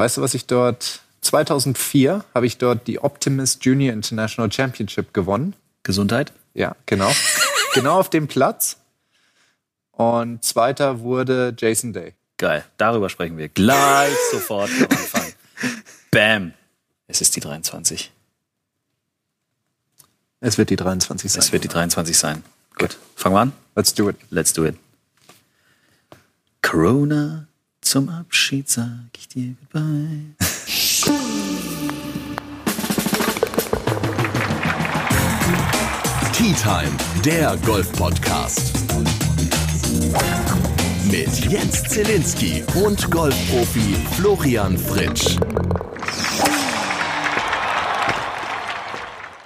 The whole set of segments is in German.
Weißt du, was ich dort 2004 habe ich dort die Optimus Junior International Championship gewonnen. Gesundheit? Ja, genau. genau auf dem Platz. Und zweiter wurde Jason Day. Geil. Darüber sprechen wir gleich sofort am Anfang. Bam. Es ist die 23. Es wird die 23 sein. Es wird die 23 sein. Gut. Fangen wir an? Let's do it. Let's do it. Corona, zum Abschied sag ich dir goodbye. Tea Time, der Golf-Podcast. Mit Jens Zielinski und Golfprofi Florian Fritsch.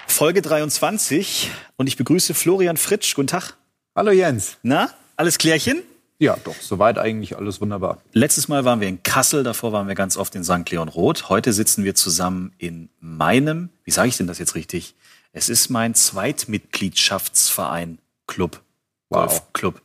Folge 23 und ich begrüße Florian Fritsch. Guten Tag. Hallo Jens. Na, alles klärchen? Ja, doch, soweit eigentlich alles wunderbar. Letztes Mal waren wir in Kassel, davor waren wir ganz oft in St. Leon Roth. Heute sitzen wir zusammen in meinem, wie sage ich denn das jetzt richtig? Es ist mein Zweitmitgliedschaftsverein Club, Wow. Golfclub.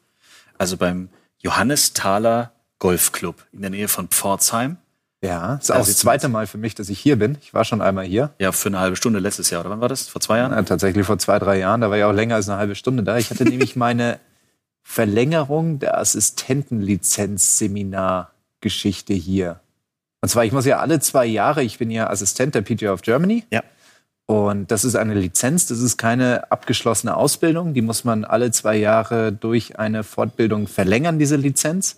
Also beim Johannes Thaler Golfclub in der Nähe von Pforzheim. Ja, ist Da auch das zweite Mal für mich, dass ich hier bin. Ich war schon einmal hier. Ja, für eine halbe Stunde letztes Jahr, oder wann war das? Vor zwei Jahren? Ja, tatsächlich vor zwei, drei Jahren. Da war ich auch länger als eine halbe Stunde da. Ich hatte nämlich meine Verlängerung der Assistentenlizenz-Seminar-Geschichte hier. Und zwar, ich muss ja alle zwei Jahre, ich bin ja Assistent der PGA of Germany. Ja. Und das ist eine Lizenz, das ist keine abgeschlossene Ausbildung. Die muss man alle zwei Jahre durch eine Fortbildung verlängern, diese Lizenz.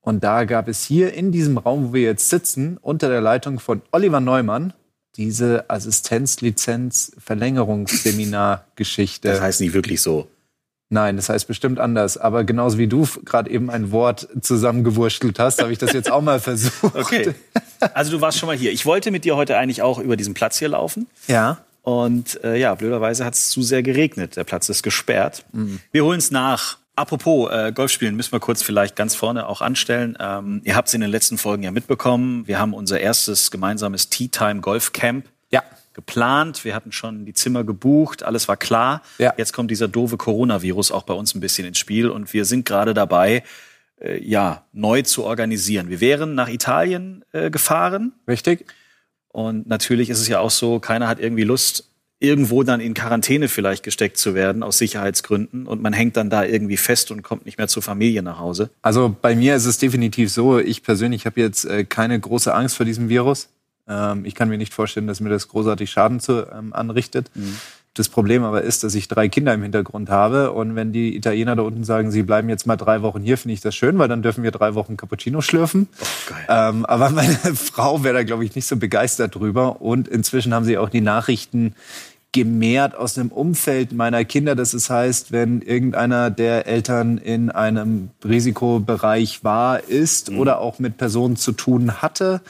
Und da gab es hier in diesem Raum, wo wir jetzt sitzen, unter der Leitung von Oliver Neumann, diese Assistenz-Lizenz-Verlängerungsseminar-Geschichte. Das heißt nicht wirklich so. Nein, das heißt bestimmt anders. Aber genauso wie du gerade eben ein Wort zusammengewurstelt hast, habe ich das jetzt auch mal versucht. Okay. Also du warst schon mal hier. Ich wollte mit dir heute eigentlich auch über diesen Platz hier laufen. Ja. Und äh, ja, blöderweise hat es zu sehr geregnet. Der Platz ist gesperrt. Wir holen es nach. Apropos äh, Golfspielen, müssen wir kurz vielleicht ganz vorne auch anstellen. Ähm, ihr habt es in den letzten Folgen ja mitbekommen. Wir haben unser erstes gemeinsames Tea Time Golf Camp Ja. Geplant. Wir hatten schon die Zimmer gebucht, alles war klar. Ja. Jetzt kommt dieser doofe Coronavirus auch bei uns ein bisschen ins Spiel und wir sind gerade dabei, äh, ja, neu zu organisieren. Wir wären nach Italien äh, gefahren Richtig? und natürlich ist es ja auch so, keiner hat irgendwie Lust, irgendwo dann in Quarantäne vielleicht gesteckt zu werden aus Sicherheitsgründen und man hängt dann da irgendwie fest und kommt nicht mehr zur Familie nach Hause. Also bei mir ist es definitiv so, ich persönlich habe jetzt äh, keine große Angst vor diesem Virus. Ähm, ich kann mir nicht vorstellen, dass mir das großartig Schaden zu, ähm, anrichtet. Das Problem aber ist, dass ich drei Kinder im Hintergrund habe und wenn die Italiener da unten sagen, sie bleiben jetzt mal drei Wochen hier, finde ich das schön, weil dann dürfen wir drei Wochen Cappuccino schlürfen. geil. Ähm, aber meine Frau wäre da, glaube ich, nicht so begeistert drüber. Und inzwischen haben sie auch die Nachrichten gemehrt aus dem Umfeld meiner Kinder. Das es heißt, wenn irgendeiner der Eltern in einem Risikobereich war, ist oder auch mit Personen zu tun hatte,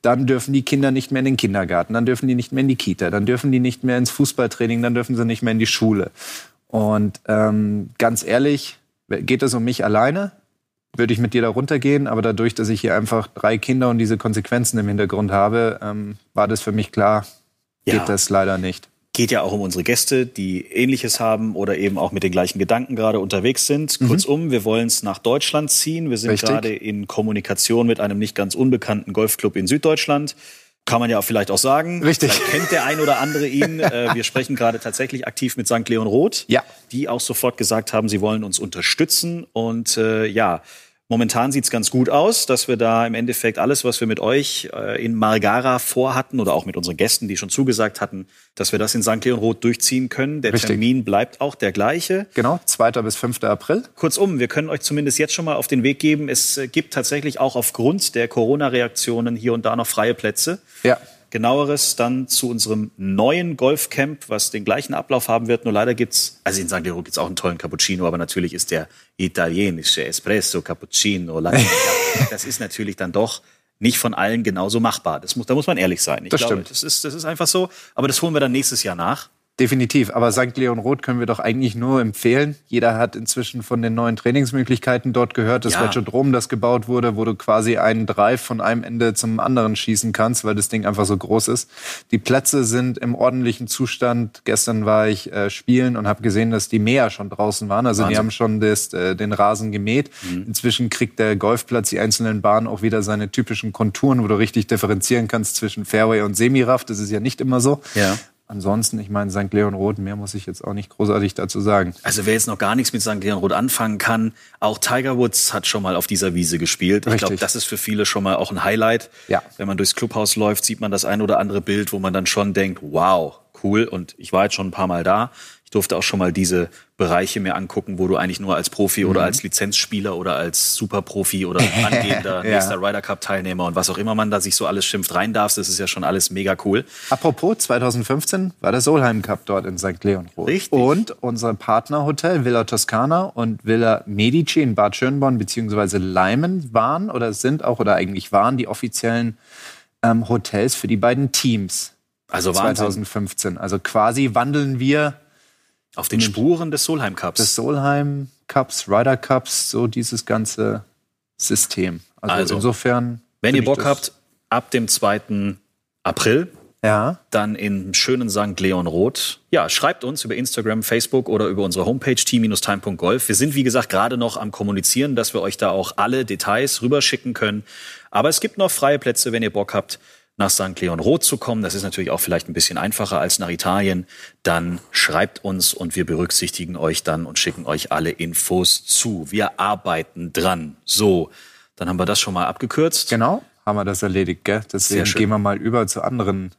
dann dürfen die Kinder nicht mehr in den Kindergarten, dann dürfen die nicht mehr in die Kita, dann dürfen die nicht mehr ins Fußballtraining, dann dürfen sie nicht mehr in die Schule. Und ähm, ganz ehrlich, geht es um mich alleine? würde ich mit dir da runtergehen, aber dadurch, dass ich hier einfach drei Kinder und diese Konsequenzen im Hintergrund habe, ähm, war das für mich klar, geht Ja. das leider nicht. Geht ja auch um unsere Gäste, die Ähnliches haben oder eben auch mit den gleichen Gedanken gerade unterwegs sind. Kurzum, wir wollen es nach Deutschland ziehen. Wir sind Richtig. gerade in Kommunikation mit einem nicht ganz unbekannten Golfclub in Süddeutschland. Kann man ja auch vielleicht auch sagen. Richtig. Vielleicht kennt der ein oder andere ihn. Äh, Wir sprechen gerade tatsächlich aktiv mit St. Leon Roth, Ja. die auch sofort gesagt haben, sie wollen uns unterstützen. Und äh, ja, momentan sieht's ganz gut aus, dass wir da im Endeffekt alles, was wir mit euch äh, in Margara vorhatten oder auch mit unseren Gästen, die schon zugesagt hatten, dass wir das in St. Leon Roth durchziehen können. Der Richtig. Termin bleibt auch der gleiche. Genau, 2. bis 5. April. Kurzum, wir können euch zumindest jetzt schon mal auf den Weg geben. Es äh, gibt tatsächlich auch aufgrund der Corona-Reaktionen hier und da noch freie Plätze. Ja. Genaueres dann zu unserem neuen Golfcamp, was den gleichen Ablauf haben wird. Nur leider gibt's, also in St. Leon gibt's auch einen tollen Cappuccino, aber natürlich ist der italienische Espresso Cappuccino. Das ist natürlich dann doch nicht von allen genauso machbar. Das muss, da muss man ehrlich sein. Ich Das glaube, stimmt. Das ist, das ist einfach so. Aber das holen wir dann nächstes Jahr nach. Definitiv, aber St. Leon Roth können wir doch eigentlich nur empfehlen. Jeder hat inzwischen von den neuen Trainingsmöglichkeiten dort gehört. Das Ja. Velodrom, das gebaut wurde, wo du quasi einen Drive von einem Ende zum anderen schießen kannst, weil das Ding einfach so groß ist. Die Plätze sind im ordentlichen Zustand. Gestern war ich äh, spielen und habe gesehen, dass die Mäher schon draußen waren. Also die Wahnsinn. haben schon das, äh, den Rasen gemäht. Inzwischen kriegt der Golfplatz, die einzelnen Bahnen auch wieder seine typischen Konturen, wo du richtig differenzieren kannst zwischen Fairway und Semiraff. Das ist ja nicht immer so. Ja. Ansonsten, ich meine, St. Leon Roth, mehr muss ich jetzt auch nicht großartig dazu sagen. Also wer jetzt noch gar nichts mit St. Leon Roth anfangen kann, auch Tiger Woods hat schon mal auf dieser Wiese gespielt. Ich Richtig. glaube, das ist für viele schon mal auch ein Highlight. Ja. Wenn man durchs Clubhaus läuft, sieht man das ein oder andere Bild, wo man dann schon denkt, wow, cool. Und ich war jetzt schon ein paar Mal da. Durfte auch schon mal diese Bereiche mir angucken, wo du eigentlich nur als Profi Mhm. oder als Lizenzspieler oder als Superprofi oder angehender Ja. nächster Ryder Cup Teilnehmer und was auch immer man da sich so alles schimpft rein darfst. Das ist ja schon alles mega cool. Apropos, 2015 war der Solheim Cup dort in St. Leon Roth. Richtig. Und unser Partnerhotel Villa Toscana und Villa Medici in Bad Schönborn beziehungsweise Leimen waren oder sind auch oder eigentlich waren die offiziellen ähm, Hotels für die beiden Teams Also Wahnsinn. 2015. Also quasi wandeln wir Auf den Spuren des Solheim Cups. des Solheim Cups, Ryder Cups, so dieses ganze System. Also, Also, insofern. Wenn ihr Bock habt, ab dem 2. April Ja. dann in schönen St. Leon Roth. Ja, schreibt uns über Instagram, Facebook oder über unsere Homepage t-time.golf. Wir sind, wie gesagt, gerade noch am Kommunizieren, dass wir euch da auch alle Details rüberschicken können. Aber es gibt noch freie Plätze, wenn ihr Bock habt, nach St. Leon Roth zu kommen. Das ist natürlich auch vielleicht ein bisschen einfacher als nach Italien. Dann schreibt uns und wir berücksichtigen euch dann und schicken euch alle Infos zu. Wir arbeiten dran. So, dann haben wir das schon mal abgekürzt. Genau, haben wir das erledigt, gell? Deswegen gehen wir mal über zu anderen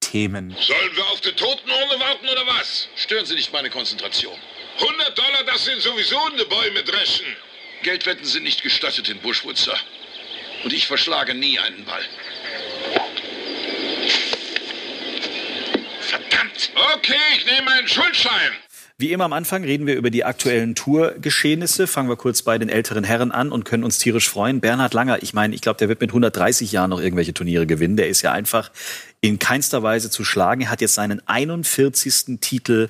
Themen. Sollen wir auf die Totenurne warten oder was? Stören Sie nicht meine Konzentration. 100 Dollar, das sind sowieso in die Bäume dreschen. Geldwetten sind nicht gestattet in Bushwood, Sir. Und ich verschlage nie einen Ball. Verdammt. Okay, ich nehme einen Schuldschein. Wie immer am Anfang reden wir über die aktuellen Tourgeschehnisse. Fangen wir kurz bei den älteren Herren an und können uns tierisch freuen. Bernhard Langer, ich meine, ich glaube, der wird mit 130 Jahren noch irgendwelche Turniere gewinnen. Der ist ja einfach in keinster Weise zu schlagen. Er hat jetzt seinen 41. Titel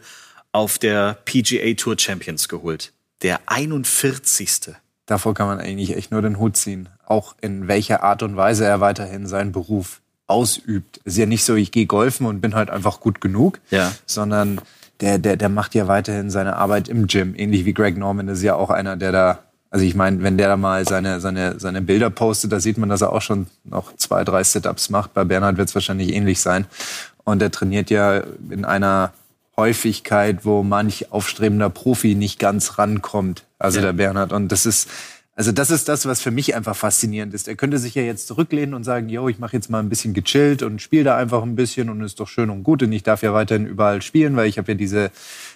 auf der PGA Tour Champions geholt. Der 41. Davor kann man eigentlich echt nur den Hut ziehen. Auch in welcher Art und Weise er weiterhin seinen Beruf ausübt. Es ist ja nicht so, ich gehe golfen und bin halt einfach gut genug, Ja. sondern der, der, der macht ja weiterhin seine Arbeit im Gym. Ähnlich wie Greg Norman ist ja auch einer, der da, also ich meine, wenn der da mal seine, seine, seine Bilder postet, da sieht man, dass er auch schon noch zwei, drei Sit-Ups macht. Bei Bernhard wird es wahrscheinlich ähnlich sein. Und er trainiert ja in einer Häufigkeit, wo manch aufstrebender Profi nicht ganz rankommt. Also Ja. der Bernhard. Und das ist, also das ist das, was für mich einfach faszinierend ist. Er könnte sich ja jetzt zurücklehnen und sagen, yo, ich mache jetzt mal ein bisschen gechillt und spiele da einfach ein bisschen und ist doch schön und gut und ich darf ja weiterhin überall spielen, weil ich habe ja diese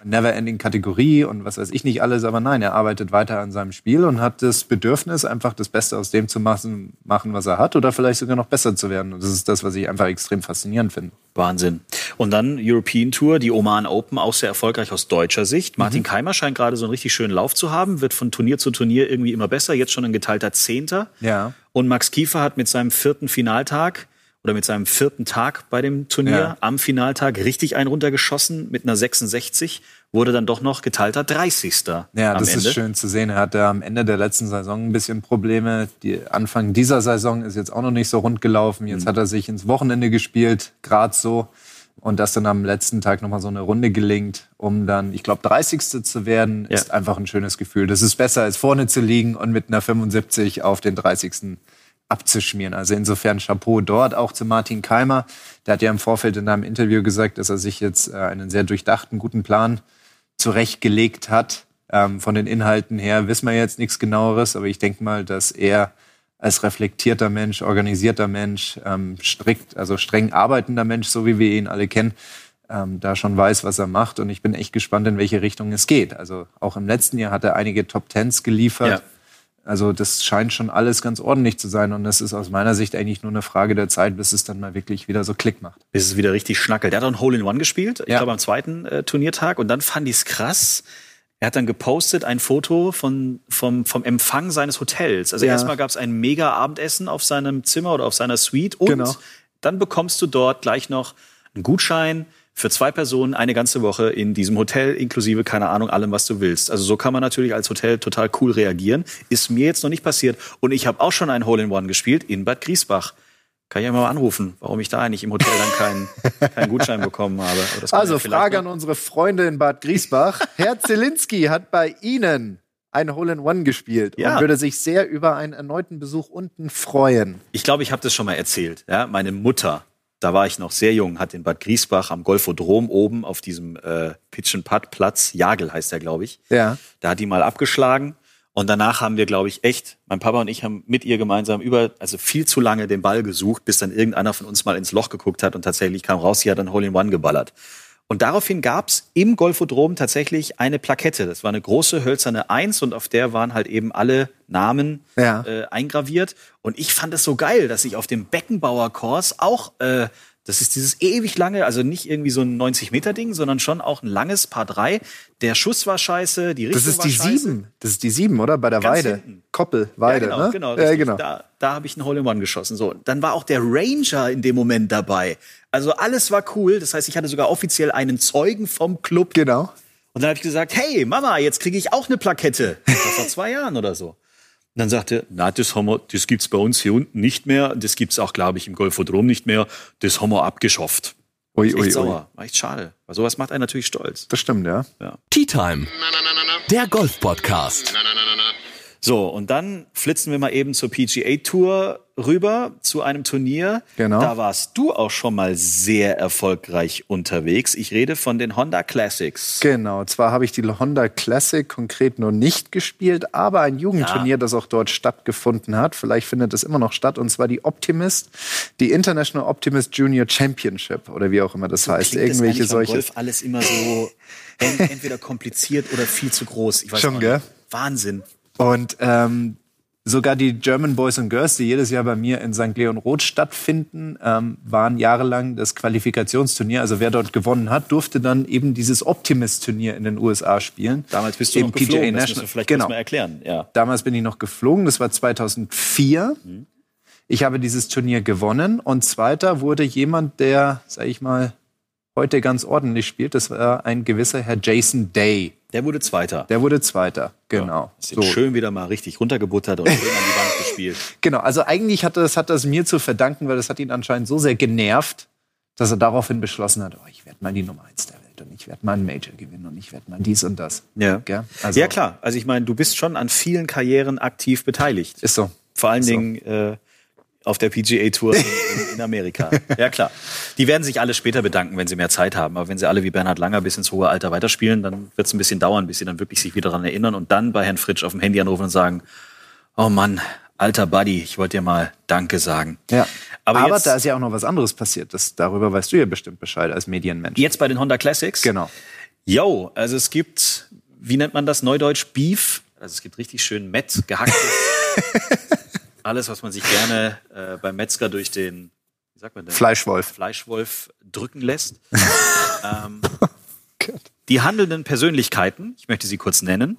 Never-Ending-Kategorie und was weiß ich nicht alles. Aber nein, er arbeitet weiter an seinem Spiel und hat das Bedürfnis, einfach das Beste aus dem zu machen, machen was er hat oder vielleicht sogar noch besser zu werden. Und das ist das, was ich einfach extrem faszinierend finde. Wahnsinn. Und dann European Tour, die Oman Open, auch sehr erfolgreich aus deutscher Sicht. Martin Keimer scheint gerade so einen richtig schönen Lauf zu haben, wird von Turnier zu Turnier irgendwie immer besser, jetzt schon ein geteilter Zehnter. Ja. Und Max Kiefer hat mit seinem vierten Finaltag oder mit seinem vierten Tag bei dem Turnier Ja. am Finaltag richtig einen runtergeschossen mit einer 66, wurde dann doch noch geteilter 30. Ja, das Ende. ist schön zu sehen. Er hatte am Ende der letzten Saison ein bisschen Probleme. Die Anfang dieser Saison ist jetzt auch noch nicht so rund gelaufen. Jetzt hat er sich ins Wochenende gespielt, gerade so. Und dass dann am letzten Tag nochmal so eine Runde gelingt, um dann, ich glaube, 30. zu werden, Ja. ist einfach ein schönes Gefühl. Das ist besser, als vorne zu liegen und mit einer 75 auf den 30. abzuschmieren. Also insofern Chapeau dort auch zu Martin Keimer. Der hat ja im Vorfeld in einem Interview gesagt, dass er sich jetzt äh, einen sehr durchdachten, guten Plan zurechtgelegt hat. Ähm, von den Inhalten her wissen wir jetzt nichts genaueres, aber ich denke mal, dass er als reflektierter Mensch, organisierter Mensch, ähm, strikt, also streng arbeitender Mensch, so wie wir ihn alle kennen, ähm, da schon weiß, was er macht. Und ich bin echt gespannt, in welche Richtung es geht. Also auch im letzten Jahr hat er einige Top Tens geliefert. Ja. Also das scheint schon alles ganz ordentlich zu sein. Und es ist aus meiner Sicht eigentlich nur eine Frage der Zeit, bis es dann mal wirklich wieder so Klick macht. bis es wieder richtig schnackelt. Der hat auch ein Hole-in-One gespielt, ich Ja. glaube am zweiten äh, Turniertag. Und dann fand ich es krass. Er hat dann gepostet ein Foto von, vom, vom Empfang seines Hotels. Also Ja. erstmal gab es ein mega Abendessen auf seinem Zimmer oder auf seiner Suite. Und Genau. dann bekommst du dort gleich noch einen Gutschein für zwei Personen eine ganze Woche in diesem Hotel, inklusive, keine Ahnung, allem, was du willst. Also so kann man natürlich als Hotel total cool reagieren. Ist mir jetzt noch nicht passiert. Und ich habe auch schon ein Hole-in-One gespielt in Bad Griesbach. Kann ich ja mal anrufen, warum ich da eigentlich im Hotel dann keinen, keinen Gutschein bekommen habe. Also ja Frage an unsere Freunde in Bad Griesbach. Herr Zielinski hat bei Ihnen ein Hole-in-One gespielt Ja. und würde sich sehr über einen erneuten Besuch unten freuen. Ich glaube, ich habe das schon mal erzählt. Ja, meine Mutter, da war ich noch sehr jung, hat in Bad Griesbach am Golfodrom oben auf diesem äh, Pitch-and-Putt-Platz, Jagel heißt der, glaube ich, Ja. da hat die mal abgeschlagen. Und danach haben wir, glaube ich, echt, mein Papa und ich haben mit ihr gemeinsam über, also viel zu lange den Ball gesucht, bis dann irgendeiner von uns mal ins Loch geguckt hat und tatsächlich kam raus, sie hat dann Hole in One geballert. Und daraufhin gab's im Golfodrom tatsächlich eine Plakette. Das war eine große hölzerne Eins und auf der waren halt eben alle Namen Ja. äh, eingraviert. Und ich fand es so geil, dass ich auf dem Beckenbauer-Kurs auch, äh, das ist dieses ewig lange, also nicht irgendwie so ein 90-Meter-Ding, sondern schon auch ein langes Paar 3. Der Schuss war scheiße, die Richtung Das ist war die scheiße. sieben. Das ist die sieben, oder? Bei der Ganz Weide. hinten. Koppel, Weide, ja, genau, ne? genau, ja, genau. Da, da habe ich einen Hole-in-One geschossen. So, dann war auch der Ranger in dem Moment dabei. Also alles war cool. Das heißt, ich hatte sogar offiziell einen Zeugen vom Club. Genau. Und dann habe ich gesagt, hey Mama, jetzt kriege ich auch eine Plakette. Das war vor zwei Jahren oder so. Und dann sagte, na, das haben wir, das gibt's bei uns hier unten nicht mehr. Das gibt's auch, glaube ich, im Golfodrom nicht mehr. Das haben wir abgeschafft. Ui, Echt ui, ui. sauer. War echt schade. Weil sowas macht einen natürlich stolz. Das stimmt, ja. Tea Time, Na, na, na, na, na. der Golf-Podcast. So, und dann flitzen wir mal eben zur PGA Tour rüber zu einem Turnier. Genau. Da warst du auch schon mal sehr erfolgreich unterwegs. Ich rede von den Honda Classics. Genau, zwar habe ich die Honda Classic konkret noch nicht gespielt, aber ein Jugendturnier, das auch dort stattgefunden hat. Vielleicht findet es immer noch statt, und zwar die Optimist, die International Optimist Junior Championship oder wie auch immer das heißt. Klingt das Irgendwelche beim solche. Golf alles immer so en entweder kompliziert oder viel zu groß. Ich weiß Schon, gell? Wahnsinn. Und ähm, sogar die German Boys and Girls, die jedes Jahr bei mir in St. Leon Roth stattfinden, ähm, waren jahrelang das Qualifikationsturnier. Also wer dort gewonnen hat, durfte dann eben dieses Optimist-Turnier in den USA spielen. Damals bist du Im noch geflogen. PGA Das müssen National. wir vielleicht genau. mal erklären. Ja. Damals bin ich noch geflogen, das war 2004. Ich habe dieses Turnier gewonnen und zweiter wurde jemand, der, sag ich mal, heute ganz ordentlich spielt. Das war ein gewisser Herr Jason Day. Der wurde Zweiter. Der wurde zweiter, genau. Ist so. schön wieder mal richtig runtergebuttert und schön an die Wand gespielt. Genau, also eigentlich hat das, hat das mir zu verdanken, weil das hat ihn anscheinend so sehr genervt, dass er daraufhin beschlossen hat, oh, ich werde mal die Nummer eins der Welt und ich werde mal einen Major gewinnen und ich werde mal dies und das. Ja. Also, ja, klar. Also ich meine, du bist schon an vielen Karrieren aktiv beteiligt. Ist so. Vor allen So. Dingen äh, auf der PGA Tour in, Amerika. ja, klar. Die werden sich alle später bedanken, wenn sie mehr Zeit haben. Aber wenn sie alle wie Bernhard Langer bis ins hohe Alter weiterspielen, dann wird es ein bisschen dauern, bis sie dann wirklich sich wieder daran erinnern und dann bei Herrn Fritsch auf dem Handy anrufen und sagen, oh Mann, alter Buddy, ich wollte dir mal Danke sagen. Ja. Aber, Aber, jetzt, da ist ja auch noch was anderes passiert. Das, darüber weißt du ja bestimmt Bescheid als Medienmensch. jetzt bei den Honda Classics. Genau. Yo, also es gibt, wie nennt man das neudeutsch, Beef. Also es gibt richtig schön Met, gehacktes. Alles, was man sich gerne äh, beim Metzger durch den, wie sagt man denn? Fleischwolf. Fleischwolf drücken lässt. ähm, die handelnden Persönlichkeiten, ich möchte sie kurz nennen.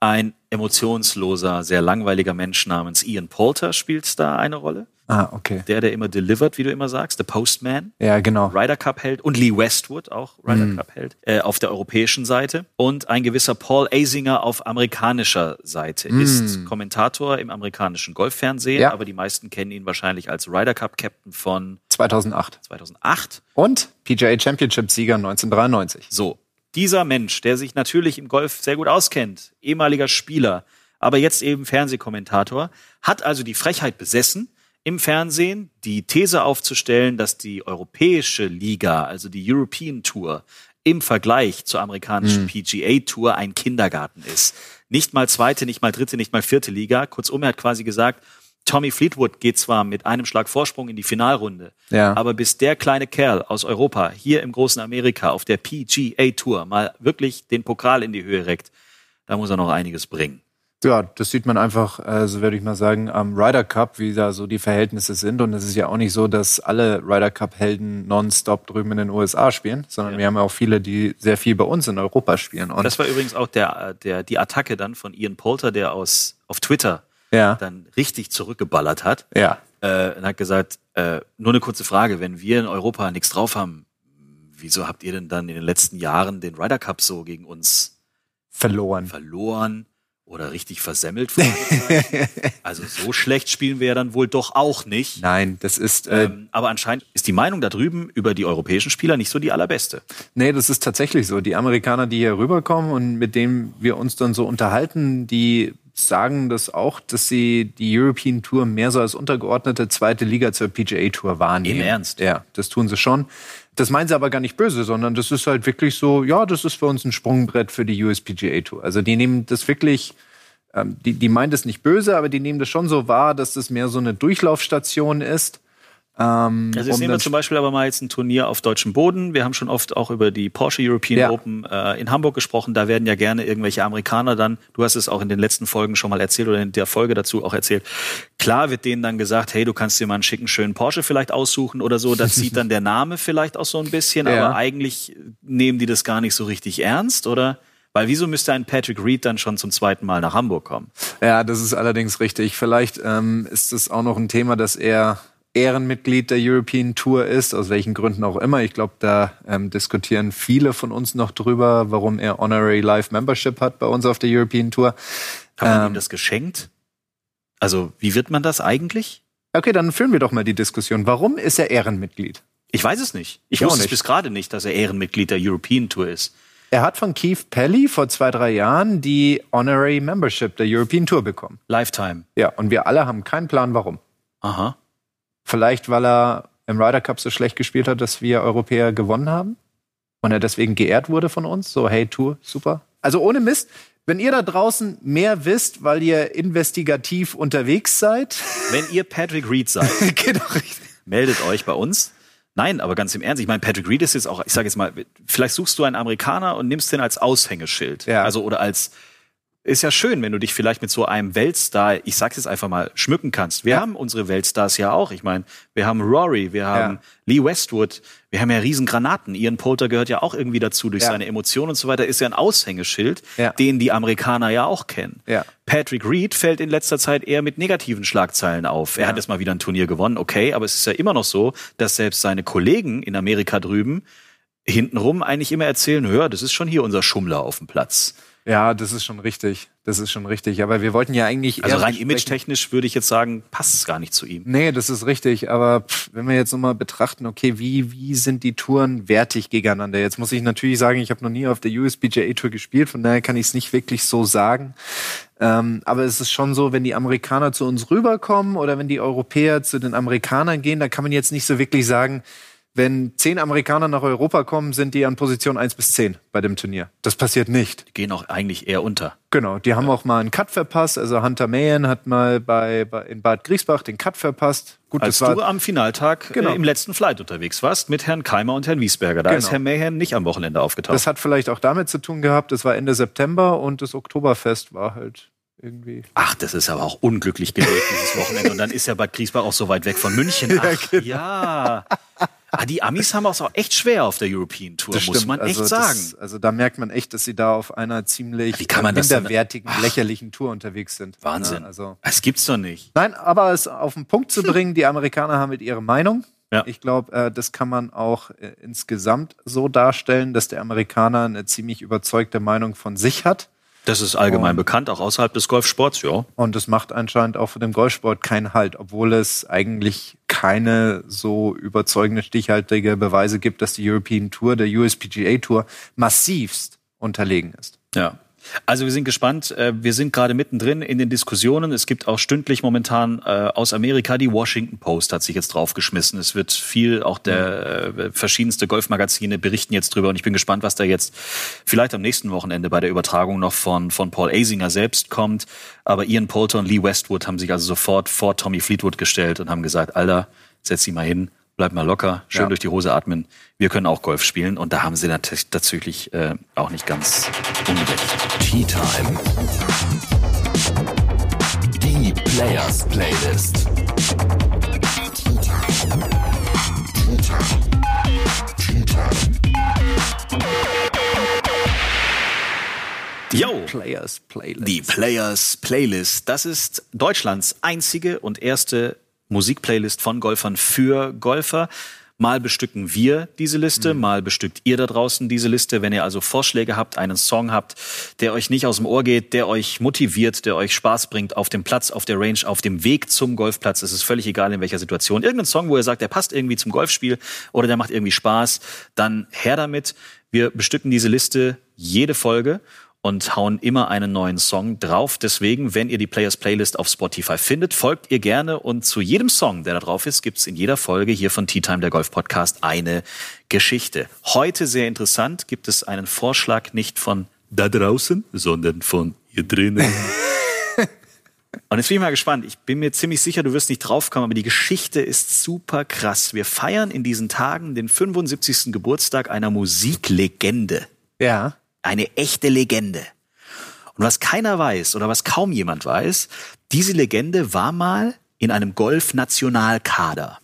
Ein emotionsloser, sehr langweiliger Mensch namens Ian Poulter spielt da eine Rolle. Ah, okay. Der, der immer delivered, wie du immer sagst, The Postman. Ja, genau. Ryder Cup Held und Lee Westwood auch Ryder Cup Held äh, auf der europäischen Seite und ein gewisser Paul Asinger auf amerikanischer Seite ist Kommentator im amerikanischen Golffernsehen, Ja. aber die meisten kennen ihn wahrscheinlich als Ryder Cup Captain von 2008. 2008. Und PGA Championship Sieger 1993. So, dieser Mensch, der sich natürlich im Golf sehr gut auskennt, ehemaliger Spieler, aber jetzt eben Fernsehkommentator, hat also die Frechheit besessen, im Fernsehen die These aufzustellen, dass die europäische Liga, also die European Tour, im Vergleich zur amerikanischen PGA Tour ein Kindergarten ist. Nicht mal zweite, nicht mal dritte, nicht mal vierte Liga. Kurzum, er hat quasi gesagt, Tommy Fleetwood geht zwar mit einem Schlag Vorsprung in die Finalrunde, Ja. aber bis der kleine Kerl aus Europa hier im großen Amerika auf der PGA Tour mal wirklich den Pokal in die Höhe reckt, da muss er noch einiges bringen. Ja, das sieht man einfach, also würde ich mal sagen, am Ryder Cup, wie da so die Verhältnisse sind. Und es ist ja auch nicht so, dass alle Ryder Cup-Helden nonstop drüben in den USA spielen, sondern wir haben ja auch viele, die sehr viel bei uns in Europa spielen. Und Das war übrigens auch der, der, die Attacke dann von Ian Poulter, der aus, auf Twitter ja, dann richtig zurückgeballert hat. ja. Äh, und hat gesagt, äh, nur eine kurze Frage, wenn wir in Europa nichts drauf haben, wieso habt ihr denn dann in den letzten Jahren den Ryder Cup so gegen uns Verloren. verloren oder richtig versemmelt? Also so schlecht spielen wir ja dann wohl doch auch nicht. Nein, das ist, äh, Ähm, aber anscheinend ist die Meinung da drüben über die europäischen Spieler nicht so die allerbeste. nee, das ist tatsächlich so. Die Amerikaner, die hier rüberkommen und mit denen wir uns dann so unterhalten, die sagen das auch, dass sie die European Tour mehr so als untergeordnete zweite Liga zur PGA Tour wahrnehmen. Im Ernst? Ja, das tun sie schon. Das meinen sie aber gar nicht böse, sondern das ist halt wirklich so, ja, das ist für uns ein Sprungbrett für die USPGA Tour. Also die nehmen das wirklich, ähm, die, die meinen das nicht böse, aber die nehmen das schon so wahr, dass das mehr so eine Durchlaufstation ist. Ähm, Also jetzt nehmen wir zum Beispiel aber mal jetzt ein Turnier auf deutschem Boden. Wir haben schon oft auch über die Porsche European Ja. Open äh, in Hamburg gesprochen. Da werden ja gerne irgendwelche Amerikaner dann, du hast es auch in den letzten Folgen schon mal erzählt oder in der Folge dazu auch erzählt. Klar wird denen dann gesagt, hey, du kannst dir mal einen schicken, schönen Porsche vielleicht aussuchen oder so. Da zieht dann der Name vielleicht auch so ein bisschen, Ja. aber eigentlich nehmen die das gar nicht so richtig ernst, oder? Weil wieso müsste ein Patrick Reed dann schon zum zweiten Mal nach Hamburg kommen? Ja, das ist allerdings richtig. Vielleicht ähm, ist es auch noch ein Thema, dass er Ehrenmitglied der European Tour ist, aus welchen Gründen auch immer. Ich glaube, da ähm, diskutieren viele von uns noch drüber, warum er Honorary Life Membership hat bei uns auf der European Tour. Hat man Ähm. ihm das geschenkt? Also, wie wird man das eigentlich? Okay, dann führen wir doch mal die Diskussion. Warum ist er Ehrenmitglied? Ich weiß es nicht. Ich Ich wusste es bis gerade nicht, dass er Ehrenmitglied der European Tour ist. Er hat von Keith Pelly vor zwei, drei Jahren die Honorary Membership der European Tour bekommen. Lifetime. Ja, und wir alle haben keinen Plan, warum. Aha. Vielleicht, weil er im Ryder Cup so schlecht gespielt hat, dass wir Europäer gewonnen haben und er deswegen geehrt wurde von uns. So, hey, Tour, super. Also ohne Mist, wenn ihr da draußen mehr wisst, weil ihr investigativ unterwegs seid, Wenn ihr Patrick Reed seid, richtig. meldet euch bei uns. Nein, aber ganz im Ernst, ich meine, Patrick Reed ist jetzt auch, ich sage jetzt mal, vielleicht suchst du einen Amerikaner und nimmst den als Aushängeschild. Ja. Also oder als ist ja schön, wenn du dich vielleicht mit so einem Weltstar, ich sag's jetzt einfach mal, schmücken kannst. Wir Ja. haben unsere Weltstars ja auch. Ich meine, wir haben Rory, wir haben Ja. Lee Westwood, wir haben ja Riesengranaten. Ian Poulter gehört ja auch irgendwie dazu durch Ja. seine Emotionen und so weiter. Ist ja ein Aushängeschild, den die Amerikaner ja auch kennen. Patrick Reed fällt in letzter Zeit eher mit negativen Schlagzeilen auf. Er hat jetzt mal wieder ein Turnier gewonnen, okay, aber es ist ja immer noch so, dass selbst seine Kollegen in Amerika drüben hintenrum eigentlich immer erzählen, hör, das ist schon hier unser Schummler auf dem Platz. Ja, das ist schon richtig. Das ist schon richtig. Aber wir wollten ja eigentlich. Also rein image-technisch würde ich jetzt sagen, passt es gar nicht zu ihm. Nee, das ist richtig. Aber pff, wenn wir jetzt nochmal betrachten, okay, wie, wie sind die Touren wertig gegeneinander? Jetzt muss ich natürlich sagen, ich habe noch nie auf der USPGA Tour gespielt, von daher kann ich es nicht wirklich so sagen. Ähm, aber es ist schon so, wenn die Amerikaner zu uns rüberkommen oder wenn die Europäer zu den Amerikanern gehen, da kann man jetzt nicht so wirklich sagen, wenn zehn Amerikaner nach Europa kommen, sind die an Position 1 bis 10 bei dem Turnier. Das passiert nicht. Die gehen auch eigentlich eher unter. Genau, die haben auch mal einen Cut verpasst. Also Hunter Mayen hat mal bei, bei in Bad Griesbach den Cut verpasst. Gut, Als war du am Finaltag Genau. äh, im letzten Flight unterwegs warst mit Herrn Keimer und Herrn Wiesberger. Da Genau. ist Herr Mayhem nicht am Wochenende aufgetaucht. Das hat vielleicht auch damit zu tun gehabt, es war Ende September und das Oktoberfest war halt irgendwie. Ach, das ist aber auch unglücklich gewählt, dieses Wochenende. Und dann ist ja Bad Griesbach auch so weit weg von München. Ach, ja. Ah, die Amis haben es auch echt schwer auf der European Tour, Das muss stimmt. man echt also sagen. Das, also da merkt man echt, dass sie da auf einer ziemlich Wie kann man das minderwertigen, lächerlichen Tour unterwegs sind. Wahnsinn. Ja, also. Das gibt's doch nicht. Nein, aber es auf den Punkt zu bringen, die Amerikaner haben mit ihrer Meinung. Ja. Ich glaube, äh, das kann man auch äh, insgesamt so darstellen, dass der Amerikaner eine ziemlich überzeugte Meinung von sich hat. Das ist allgemein bekannt, auch außerhalb des Golfsports, ja. Und es macht anscheinend auch für den Golfsport keinen Halt, obwohl es eigentlich keine so überzeugende, stichhaltige Beweise gibt, dass die European Tour, der USPGA Tour, massivst unterlegen ist. Ja. Also wir sind gespannt. Äh, Wir sind gerade mittendrin in den Diskussionen. Es gibt auch stündlich momentan äh, aus Amerika die Washington Post hat sich jetzt draufgeschmissen. Es wird viel, auch der äh, verschiedenste Golfmagazine berichten jetzt drüber und ich bin gespannt, was da jetzt vielleicht am nächsten Wochenende bei der Übertragung noch von, von Paul Asinger selbst kommt. Aber Ian Poulter und Lee Westwood haben sich also sofort vor Tommy Fleetwood gestellt und haben gesagt, Alter, setz dich mal hin, bleib mal locker, schön Ja. durch die Hose atmen. Wir können auch Golf spielen und da haben sie natürlich, natürlich äh, auch nicht ganz unrecht. Tea Time. Die Players Playlist. Yo! Players Playlist. Die Players Playlist. Das ist Deutschlands einzige und erste Musikplaylist von Golfern für Golfer. Mal bestücken wir diese Liste, mal bestückt ihr da draußen diese Liste. Wenn ihr also Vorschläge habt, einen Song habt, der euch nicht aus dem Ohr geht, der euch motiviert, der euch Spaß bringt auf dem Platz, auf der Range, auf dem Weg zum Golfplatz, es ist völlig egal in welcher Situation. Irgendein Song, wo ihr sagt, der passt irgendwie zum Golfspiel oder der macht irgendwie Spaß, dann her damit. Wir bestücken diese Liste jede Folge und hauen immer einen neuen Song drauf. Deswegen, wenn ihr die Players Playlist auf Spotify findet, folgt ihr gerne und zu jedem Song, der da drauf ist, gibt's in jeder Folge hier von Tea Time, der Golf Podcast, eine Geschichte. Heute sehr interessant, gibt es einen Vorschlag nicht von da draußen, sondern von hier drinnen. Und jetzt bin ich mal gespannt. Ich bin mir ziemlich sicher, du wirst nicht draufkommen, aber die Geschichte ist super krass. Wir feiern in diesen Tagen den 75. Geburtstag einer Musiklegende Ja. Eine echte Legende. Und was keiner weiß oder was kaum jemand weiß, diese Legende war mal in einem Golf-Nationalkader.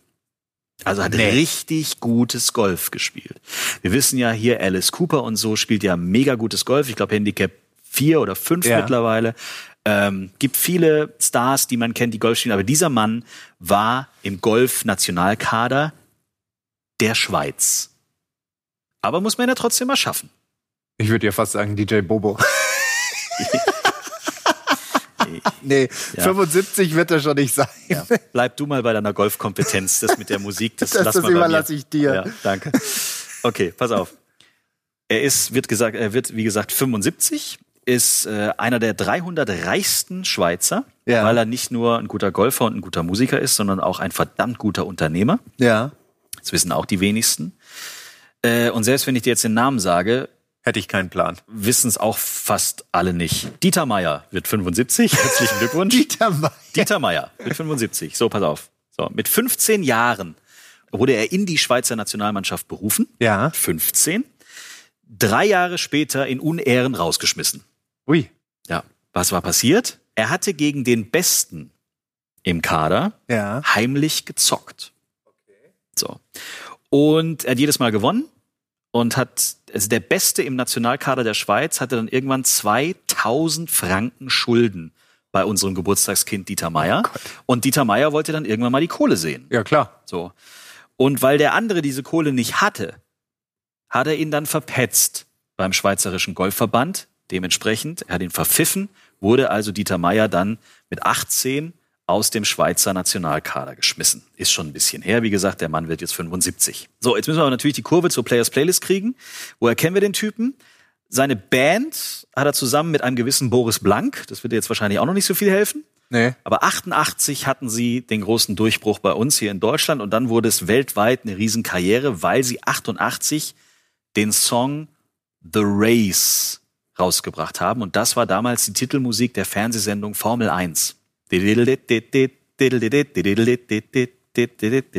Also hat Nee. richtig gutes Golf gespielt. Wir wissen ja hier, Alice Cooper und so spielt ja mega gutes Golf. Ich glaube Handicap 4 oder 5 Ja. mittlerweile. Ähm, gibt viele Stars, die man kennt, die Golf spielen. Aber dieser Mann war im Golf-Nationalkader der Schweiz. Aber muss man ja trotzdem mal schaffen. Ich würde ja fast sagen DJ Bobo. nee, Ja. 75 wird er schon nicht sein. Ja. Bleib du mal bei deiner Golfkompetenz. Das mit der Musik, das, Das- lass das mal überlasse ich dir. Ja, danke. Okay, pass auf. Er ist, wird gesagt, er wird, wie gesagt, 75, ist äh, einer der 300 reichsten Schweizer, Ja. weil er nicht nur ein guter Golfer und ein guter Musiker ist, sondern auch ein verdammt guter Unternehmer. Ja. Das wissen auch die wenigsten. Äh, und selbst wenn ich dir jetzt den Namen sage, Hätte ich keinen Plan. wissen es auch fast alle nicht. Dieter Meier wird 75. Herzlichen Glückwunsch. Dieter Meier. Dieter Meier mit 75. So, pass auf. So, mit 15 Jahren wurde er in die Schweizer Nationalmannschaft berufen. Ja. 15. Drei Jahre später in Unehren rausgeschmissen. Ui. Ja. Was war passiert? Er hatte gegen den Besten im Kader Ja. heimlich gezockt. So. Und er hat jedes Mal gewonnen und hat, also der Beste im Nationalkader der Schweiz hatte dann irgendwann 2000 Franken Schulden bei unserem Geburtstagskind Dieter Meier. und Dieter Meier wollte dann irgendwann mal die Kohle sehen. Ja, klar. So. Und weil der andere diese Kohle nicht hatte, hat er ihn dann verpetzt beim Schweizerischen Golfverband. Dementsprechend, er hat ihn verpfiffen, wurde also Dieter Meier dann mit 18 aus dem Schweizer Nationalkader geschmissen. Ist schon ein bisschen her. Wie gesagt, der Mann wird jetzt 75. So, jetzt müssen wir aber natürlich die Kurve zur Players Playlist kriegen. Woher kennen wir den Typen? Seine Band hat er zusammen mit einem gewissen Boris Blank. Das wird dir jetzt wahrscheinlich auch noch nicht so viel helfen. Nee. Aber 88 hatten sie den großen Durchbruch bei uns hier in Deutschland und dann wurde es weltweit eine Riesenkarriere, weil sie 88 den Song The Race rausgebracht haben und das war damals die Titelmusik der Fernsehsendung Formel 1.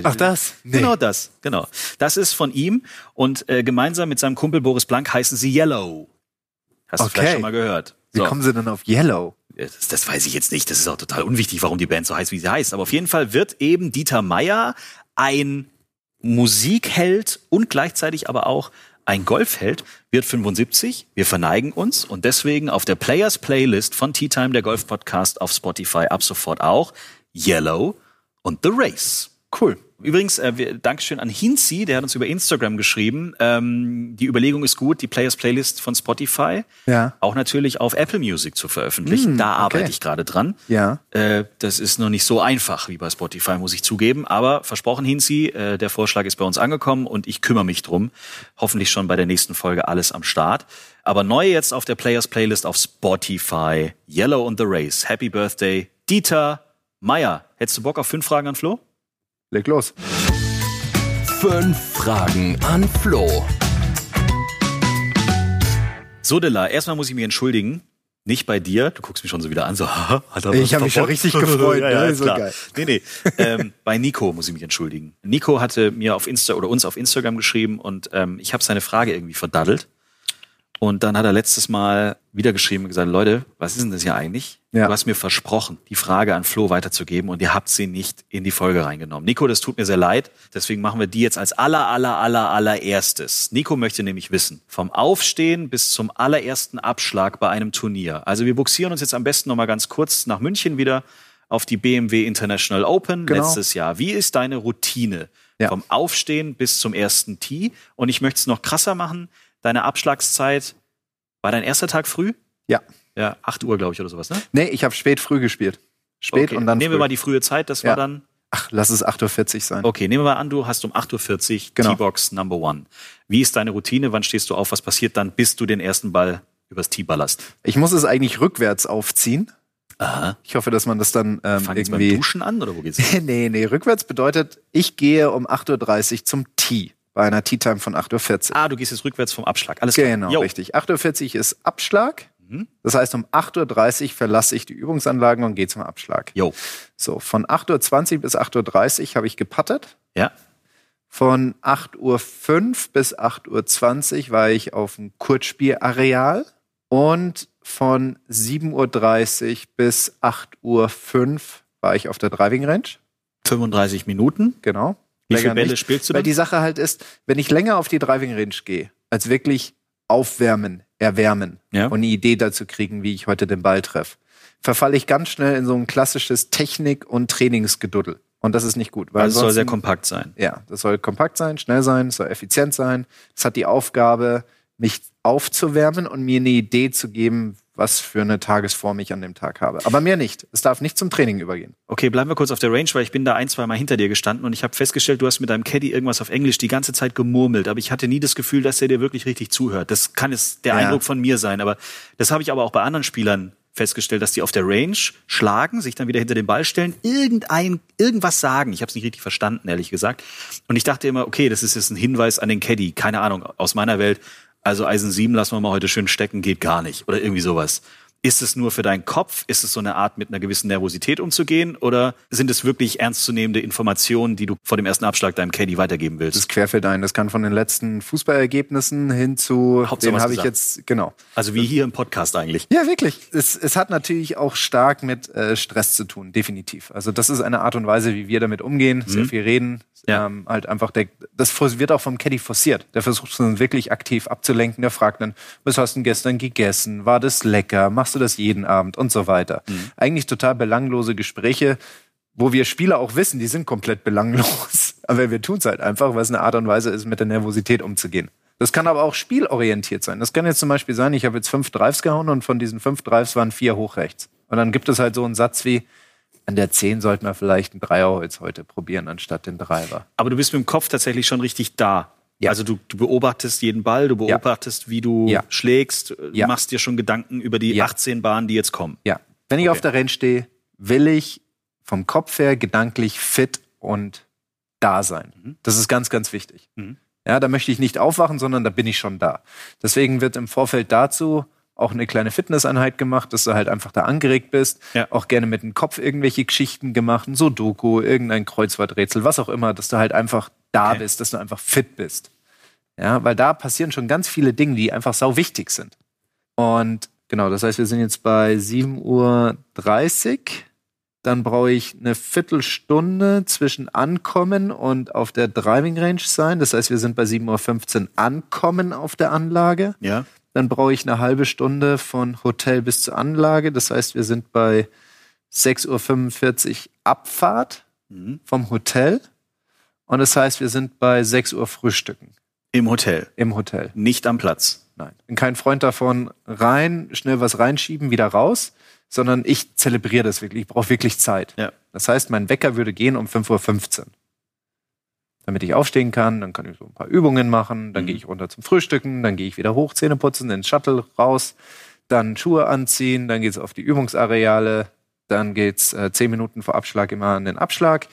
Ach, das? Nee. Genau das, genau. Das ist von ihm und äh, gemeinsam mit seinem Kumpel Boris Blank heißen sie Yellow. Hast du Okay. vielleicht schon mal gehört. Wie kommen sie denn auf Yellow? Das, das weiß ich jetzt nicht. Das ist auch total unwichtig, warum die Band so heißt, wie sie heißt. Aber auf jeden Fall wird eben Dieter Meier ein Musikheld und gleichzeitig aber auch ein Golfheld, wird 75. Wir verneigen uns und deswegen auf der Players Playlist von Tea Time, der Golf Podcast auf Spotify ab sofort auch Yellow und The Race. Cool. Übrigens, äh, wir, Dankeschön an Hinzi, der hat uns über Instagram geschrieben. Ähm, die Überlegung ist gut, die Players Playlist von Spotify Ja. auch natürlich auf Apple Music zu veröffentlichen. da arbeite ich gerade dran. Ja. Äh, das ist noch nicht so einfach wie bei Spotify, muss ich zugeben. Aber versprochen, Hinzi, äh, der Vorschlag ist bei uns angekommen und ich kümmere mich drum. Hoffentlich schon bei der nächsten Folge alles am Start. Aber neu jetzt auf der Players Playlist auf Spotify. Yellow and the Race. Happy Birthday, Dieter Meier. Hättest du Bock auf fünf Fragen an Flo? Leg los. Fünf Fragen an Flo. So, Dilla, erstmal muss ich mich entschuldigen. Nicht bei dir, du guckst mich schon so wieder an, so, hat er Ich was hab mich schon richtig gefreut, ja, ja, ne? ist So klar. geil. Nee, nee. ähm, bei Nico muss ich mich entschuldigen. Nico hatte mir auf Insta oder uns auf Instagram geschrieben und ähm, ich habe seine Frage irgendwie verdaddelt. Und dann hat er letztes Mal wieder geschrieben und gesagt, Leute, was ist denn das hier eigentlich? Ja. Du hast mir versprochen, die Frage an Flo weiterzugeben und ihr habt sie nicht in die Folge reingenommen. Nico, das tut mir sehr leid. Deswegen machen wir die jetzt als aller, aller, aller, allererstes. Nico möchte nämlich wissen, vom Aufstehen bis zum allerersten Abschlag bei einem Turnier. Also wir buxieren uns jetzt am besten nochmal ganz kurz nach München wieder auf die BMW International Open Genau. letztes Jahr. Wie ist deine Routine Ja. Vom Aufstehen bis zum ersten Tee. Und ich möchte es noch krasser machen. Deine Abschlagszeit war dein erster Tag früh? Ja. Ja, 8 Uhr, glaube ich, oder sowas, ne? Nee, ich habe spät früh gespielt. Spät okay. und dann Nehmen früh. wir mal die frühe Zeit, das war Ja. dann. Ach, lass es 8.40 Uhr sein. Okay, nehmen wir mal an, du hast um 8.40 Uhr Genau. T-Box Number One. Wie ist deine Routine? Wann stehst du auf? Was passiert dann, bis du den ersten Ball übers Tee ballerst? Ich muss es eigentlich rückwärts aufziehen. Aha. Ich hoffe, dass man das dann ähm, Fangen jetzt beim irgendwie. Duschen an oder wo geht's? nee, nee, rückwärts bedeutet, ich gehe um 8.30 Uhr zum Tee. Bei einer Tea Time von 8.40 Uhr. ah, du gehst jetzt rückwärts vom Abschlag. Alles klar. Genau, Jo. richtig. 8.40 Uhr ist Abschlag. Mhm. Das heißt, um 8.30 Uhr verlasse ich die Übungsanlagen und gehe zum Abschlag. Jo. So, von 8.20 Uhr bis 8.30 Uhr habe ich gepattet. Ja. Von 8.05 Uhr bis 8.20 Uhr war ich auf dem Kurzspielareal. Und von 7.30 Uhr bis 8.05 Uhr war ich auf der Driving Range. 35 Minuten. Genau. Wie viele Bälle nicht. spielst du Weil denn? die Sache halt ist, wenn ich länger auf die Driving Range gehe, als wirklich aufwärmen, erwärmen Ja. und eine Idee dazu kriegen, wie ich heute den Ball treffe, verfalle ich ganz schnell in so ein klassisches Technik- und Trainingsgeduddel. Und das ist nicht gut. Weil Weil es soll sehr kompakt sein. ja, das soll kompakt sein, schnell sein, es soll effizient sein. Es hat die Aufgabe, mich aufzuwärmen und mir eine Idee zu geben, was für eine Tagesform ich an dem Tag habe. Aber mehr nicht. Es darf nicht zum Training übergehen. Okay, bleiben wir kurz auf der Range, weil ich bin da ein, zwei Mal hinter dir gestanden und ich habe festgestellt, du hast mit deinem Caddy irgendwas auf Englisch die ganze Zeit gemurmelt, aber ich hatte nie das Gefühl, dass er dir wirklich richtig zuhört. Das kann es der Ja. Eindruck von mir sein, aber das habe ich aber auch bei anderen Spielern festgestellt, dass die auf der Range schlagen, sich dann wieder hinter den Ball stellen, irgendein irgendwas sagen. Ich habe es nicht richtig verstanden, ehrlich gesagt. Und ich dachte immer, okay, das ist jetzt ein Hinweis an den Caddy, keine Ahnung, aus meiner Welt. Also Eisen 7 lassen wir mal heute schön stecken, geht gar nicht oder irgendwie sowas. Ist es nur für deinen Kopf? Ist es so eine Art, mit einer gewissen Nervosität umzugehen? Oder sind es wirklich ernstzunehmende Informationen, die du vor dem ersten Abschlag deinem Caddy weitergeben Das willst? ist querfeld ein. Das kann von den letzten Fußballergebnissen hin zu, Hauptsache den habe ich jetzt, genau. Also wie hier im Podcast eigentlich. Ja, wirklich. Es, es hat natürlich auch stark mit äh, Stress zu tun, definitiv. Also das ist eine Art und Weise, wie wir damit umgehen, sehr viel reden. Mhm. Ja. Ähm, halt einfach der, das wird auch vom Caddy forciert. Der versucht es dann wirklich aktiv abzulenken. Der fragt dann, was hast du denn gestern gegessen? War das lecker? Machst du das jeden Abend? Und so weiter. Mhm. Eigentlich total belanglose Gespräche, wo wir Spieler auch wissen, die sind komplett belanglos. Aber wir tun es halt einfach, weil es eine Art und Weise ist, mit der Nervosität umzugehen. Das kann aber auch spielorientiert sein. Das kann jetzt zum Beispiel sein, ich habe jetzt fünf Drives gehauen und von diesen fünf Drives waren vier hochrechts. Und dann gibt es halt so einen Satz wie, an der 10 sollten wir vielleicht ein Dreierholz heute probieren, anstatt den Driver. Aber du bist mit dem Kopf tatsächlich schon richtig da. Ja. Also du, du beobachtest jeden Ball, du beobachtest, wie du Ja. schlägst, Ja. machst dir schon Gedanken über die Ja. 18 Bahnen, die jetzt kommen. Ja. Wenn ich Okay. auf der Range stehe, will ich vom Kopf her gedanklich fit und da sein. Das ist ganz, ganz wichtig. Mhm. Ja, da möchte ich nicht aufwachen, sondern da bin ich schon da. Deswegen wird im Vorfeld dazu auch eine kleine Fitnesseinheit gemacht, dass du halt einfach da angeregt bist. Ja. Auch gerne mit dem Kopf irgendwelche Geschichten gemacht, ein Sudoku, irgendein Kreuzworträtsel, was auch immer, dass du halt einfach da Okay. bist, dass du einfach fit bist. Ja, weil da passieren schon ganz viele Dinge, die einfach sau wichtig sind. Und genau, das heißt, wir sind jetzt bei 7.30 Uhr. Dann brauche ich eine Viertelstunde zwischen Ankommen und auf der Driving Range sein. Das heißt, wir sind bei 7.15 Uhr Ankommen auf der Anlage. Ja. Dann brauche ich eine halbe Stunde von Hotel bis zur Anlage. Das heißt, wir sind bei 6.45 Uhr Abfahrt Mhm. vom Hotel. Und das heißt, wir sind bei 6 Uhr Frühstücken Im Hotel, im Hotel. nicht am Platz. Nein. Bin kein Freund davon, rein, schnell was reinschieben, wieder raus, sondern ich zelebriere das wirklich. Ich brauche wirklich Zeit. Ja. Das heißt, mein Wecker würde gehen um 5.15 Uhr. Damit ich aufstehen kann, dann kann ich so ein paar Übungen machen, dann Mhm. gehe ich runter zum Frühstücken, dann gehe ich wieder hoch, Zähne putzen, ins Shuttle raus, dann Schuhe anziehen, dann geht's auf die Übungsareale, dann geht's äh, zehn Minuten vor Abschlag immer an den Abschlag.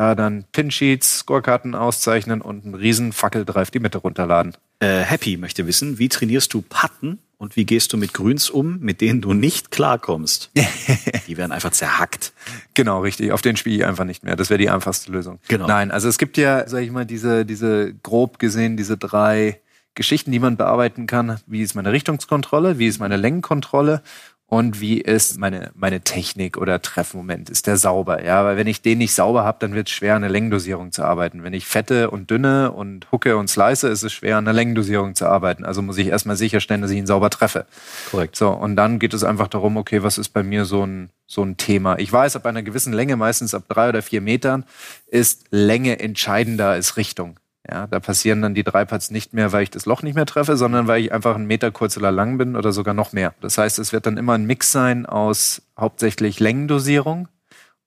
Da dann Pinsheets, Scorekarten auszeichnen und einen riesen Fackeldreif die Mitte runterladen. Äh, Happy möchte wissen, wie trainierst du Patten und wie gehst du mit Grüns um, mit denen du nicht klarkommst? die werden einfach zerhackt. Genau, richtig. Auf den spiele ich einfach nicht mehr. Das wäre die einfachste Lösung. Genau. Nein, also es gibt ja, sag ich mal, diese, diese grob gesehen, diese drei Geschichten, die man bearbeiten kann. Wie ist meine Richtungskontrolle? Wie ist meine Längenkontrolle? Und wie ist meine, meine Technik oder Treffmoment? Ist der sauber? Ja, weil wenn ich den nicht sauber habe, dann wird es schwer, an der Längendosierung zu arbeiten. Wenn ich fette und dünne und hucke und slice, ist es schwer, an der Längendosierung zu arbeiten. Also muss ich erstmal sicherstellen, dass ich ihn sauber treffe. Korrekt. So, und dann geht es einfach darum, okay, was ist bei mir so ein, so ein Thema? Ich weiß, ab einer gewissen Länge, meistens ab drei oder vier Metern, ist Länge entscheidender als Richtung. Ja, da passieren dann die drei Putts nicht mehr, weil ich das Loch nicht mehr treffe, sondern weil ich einfach einen Meter kurz oder lang bin oder sogar noch mehr. Das heißt, es wird dann immer ein Mix sein aus hauptsächlich Längendosierung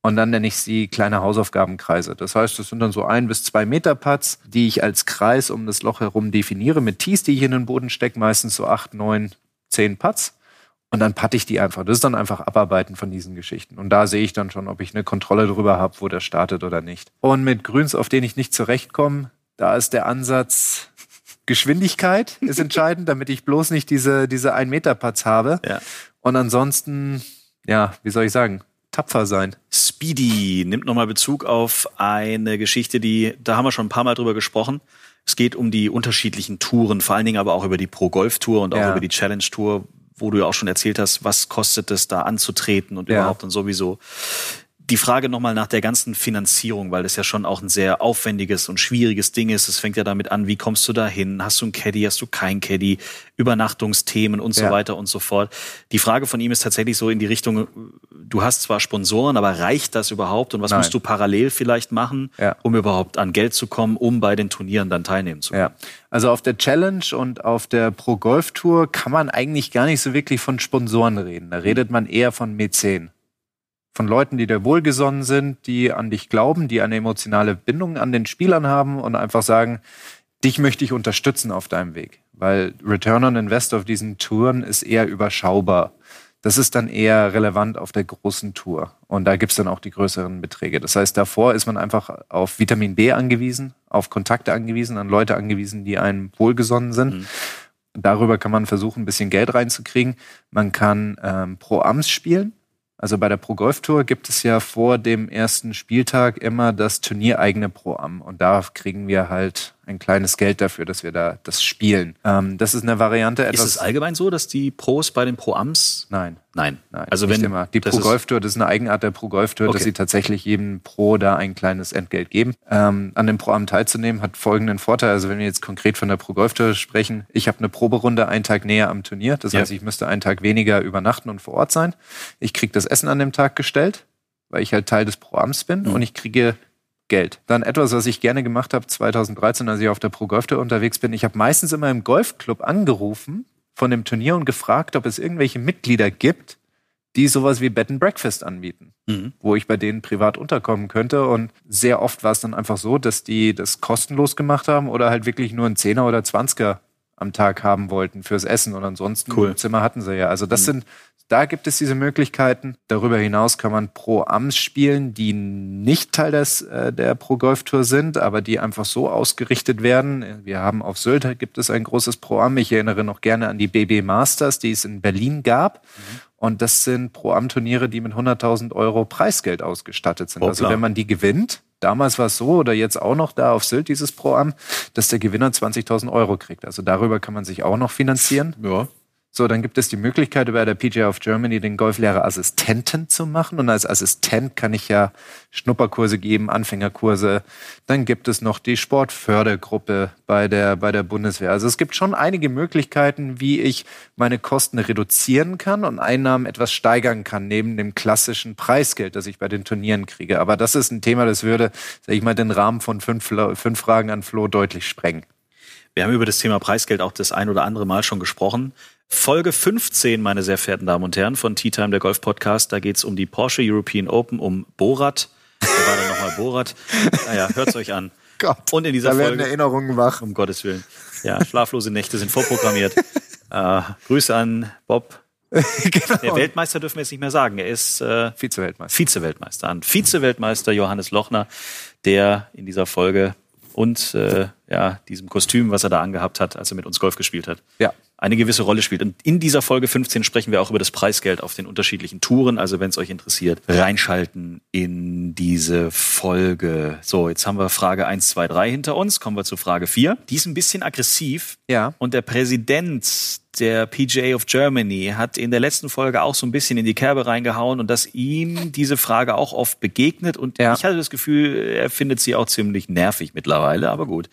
und dann nenne ich sie kleine Hausaufgabenkreise. Das heißt, das sind dann so ein bis zwei Meter Putts, die ich als Kreis um das Loch herum definiere mit Tees, die ich in den Boden stecke, meistens so acht, neun, zehn Putts. Und dann patte ich die einfach. Das ist dann einfach Abarbeiten von diesen Geschichten. Und da sehe ich dann schon, ob ich eine Kontrolle darüber habe, wo der startet oder nicht. Und mit Grüns, auf denen ich nicht zurechtkomme, da ist der Ansatz Geschwindigkeit ist entscheidend, damit ich bloß nicht diese, diese 1-Meter-Putts habe. Ja. Und ansonsten, ja, wie soll ich sagen, tapfer sein. Speedy nimmt nochmal Bezug auf eine Geschichte, die, da haben wir schon ein paar Mal drüber gesprochen. Es geht um die unterschiedlichen Touren, vor allen Dingen aber auch über die Pro-Golf-Tour und auch Ja. über die Challenge-Tour, wo du ja auch schon erzählt hast, was kostet es da anzutreten und Ja. überhaupt und sowieso. Die Frage nochmal nach der ganzen Finanzierung, weil das ja schon auch ein sehr aufwendiges und schwieriges Ding ist. Es fängt ja damit an, wie kommst du da hin? Hast du ein Caddy, hast du kein Caddy? Übernachtungsthemen und so Ja. weiter und so fort. Die Frage von ihm ist tatsächlich so in die Richtung, du hast zwar Sponsoren, aber reicht das überhaupt? Und was Nein. musst du parallel vielleicht machen, Ja. um überhaupt an Geld zu kommen, um bei den Turnieren dann teilnehmen zu können? Ja. Also auf der Challenge und auf der Pro Golf Tour kann man eigentlich gar nicht so wirklich von Sponsoren reden. Da redet man eher von Mäzen. Von Leuten, die dir wohlgesonnen sind, die an dich glauben, die eine emotionale Bindung an den Spielern haben und einfach sagen, dich möchte ich unterstützen auf deinem Weg. Weil Return on Invest auf diesen Touren ist eher überschaubar. Das ist dann eher relevant auf der großen Tour. Und da gibt's dann auch die größeren Beträge. Das heißt, davor ist man einfach auf Vitamin B angewiesen, auf Kontakte angewiesen, an Leute angewiesen, die einem wohlgesonnen sind. Darüber kann man versuchen, ein bisschen Geld reinzukriegen. Man kann ähm, pro Ams spielen. Also bei der Pro Golf Tour gibt es ja vor dem ersten Spieltag immer das turniereigene Pro Am. Und da kriegen wir halt ein kleines Geld dafür, dass wir da das spielen. Ähm, das ist eine Variante. Ist Etwas es allgemein so, dass die Pros bei den Pro-Ams? Nein. Nein. Nein, also wenn immer. Die Pro Golf Tour, das ist eine Eigenart der Pro Golf Tour, Okay. dass sie tatsächlich jedem Pro da ein kleines Entgelt geben. Ähm, an dem Pro Am teilzunehmen hat folgenden Vorteil. Also wenn wir jetzt konkret von der Pro Golf Tour sprechen, ich habe eine Proberunde einen Tag näher am Turnier. Das Ja. heißt, ich müsste einen Tag weniger übernachten und vor Ort sein. Ich kriege das Essen an dem Tag gestellt, weil ich halt Teil des Pro Ams bin Mhm. und ich kriege Geld. Dann etwas, was ich gerne gemacht habe 2013, als ich auf der Pro Golf Tour unterwegs bin. Ich habe meistens immer im Golfclub angerufen von dem Turnier und gefragt, ob es irgendwelche Mitglieder gibt, die sowas wie Bed and Breakfast anbieten, Mhm. wo ich bei denen privat unterkommen könnte. Und sehr oft war es dann einfach so, dass die das kostenlos gemacht haben oder halt wirklich nur einen Zehner oder Zwanziger am Tag haben wollten fürs Essen und ansonsten Cool. Zimmer hatten sie ja. Also das sind, da gibt es diese Möglichkeiten. Darüber hinaus kann man Pro Ams spielen, die nicht Teil des, äh, der Pro Golf Tour sind, aber die einfach so ausgerichtet werden. Wir haben auf Sylt gibt es ein großes Pro Am. Ich erinnere noch gerne an die BB Masters, die es in Berlin gab. Und das sind Pro-Am-Turniere, die mit 100.000 Euro Preisgeld ausgestattet sind. Also klar. wenn man die gewinnt, damals war es so oder jetzt auch noch da auf Sylt dieses Pro-Am, dass der Gewinner 20.000 Euro kriegt. Also darüber kann man sich auch noch finanzieren. Ja. So, dann gibt es die Möglichkeit, über der PGA of Germany den Golflehrer Assistenten zu machen. Und als Assistent kann ich ja Schnupperkurse geben, Anfängerkurse. Dann gibt es noch die Sportfördergruppe bei der, bei der Bundeswehr. Also es gibt schon einige Möglichkeiten, wie ich meine Kosten reduzieren kann und Einnahmen etwas steigern kann, neben dem klassischen Preisgeld, das ich bei den Turnieren kriege. Aber das ist ein Thema, das würde, sag ich mal, den Rahmen von fünf, fünf Fragen an Flo deutlich sprengen. Wir haben über das Thema Preisgeld auch das ein oder andere Mal schon gesprochen. Folge 15, meine sehr verehrten Damen und Herren, von Tea Time, der Golf Podcast. Da geht's um die Porsche European Open, um Borat. Wer war dann nochmal Borat? Naja, hört's euch an. Gott, Und in dieser da werden Folge, Erinnerungen wach. um Gottes Willen. Ja, schlaflose Nächte sind vorprogrammiert. äh, Grüße an Bob. genau. Der Weltmeister dürfen wir jetzt nicht mehr sagen. Er ist äh, Vize-Weltmeister. Vize-Weltmeister. An Vize-Weltmeister Johannes Lochner, der in dieser Folge und äh, ja, diesem Kostüm, was er da angehabt hat, als er mit uns Golf gespielt hat, Ja. Eine gewisse Rolle spielt. Und in dieser Folge 15 sprechen wir auch über das Preisgeld auf den unterschiedlichen Touren. Also wenn es euch interessiert, reinschalten in diese Folge. So, jetzt haben wir Frage 1, 2, 3 hinter uns. Kommen wir zu Frage 4. Die ist ein bisschen aggressiv. Ja. Und der Präsident der PGA of Germany hat in der letzten Folge auch so ein bisschen in die Kerbe reingehauen und dass ihm diese Frage auch oft begegnet. Und Ja. ich hatte das Gefühl, er findet sie auch ziemlich nervig mittlerweile. Aber gut,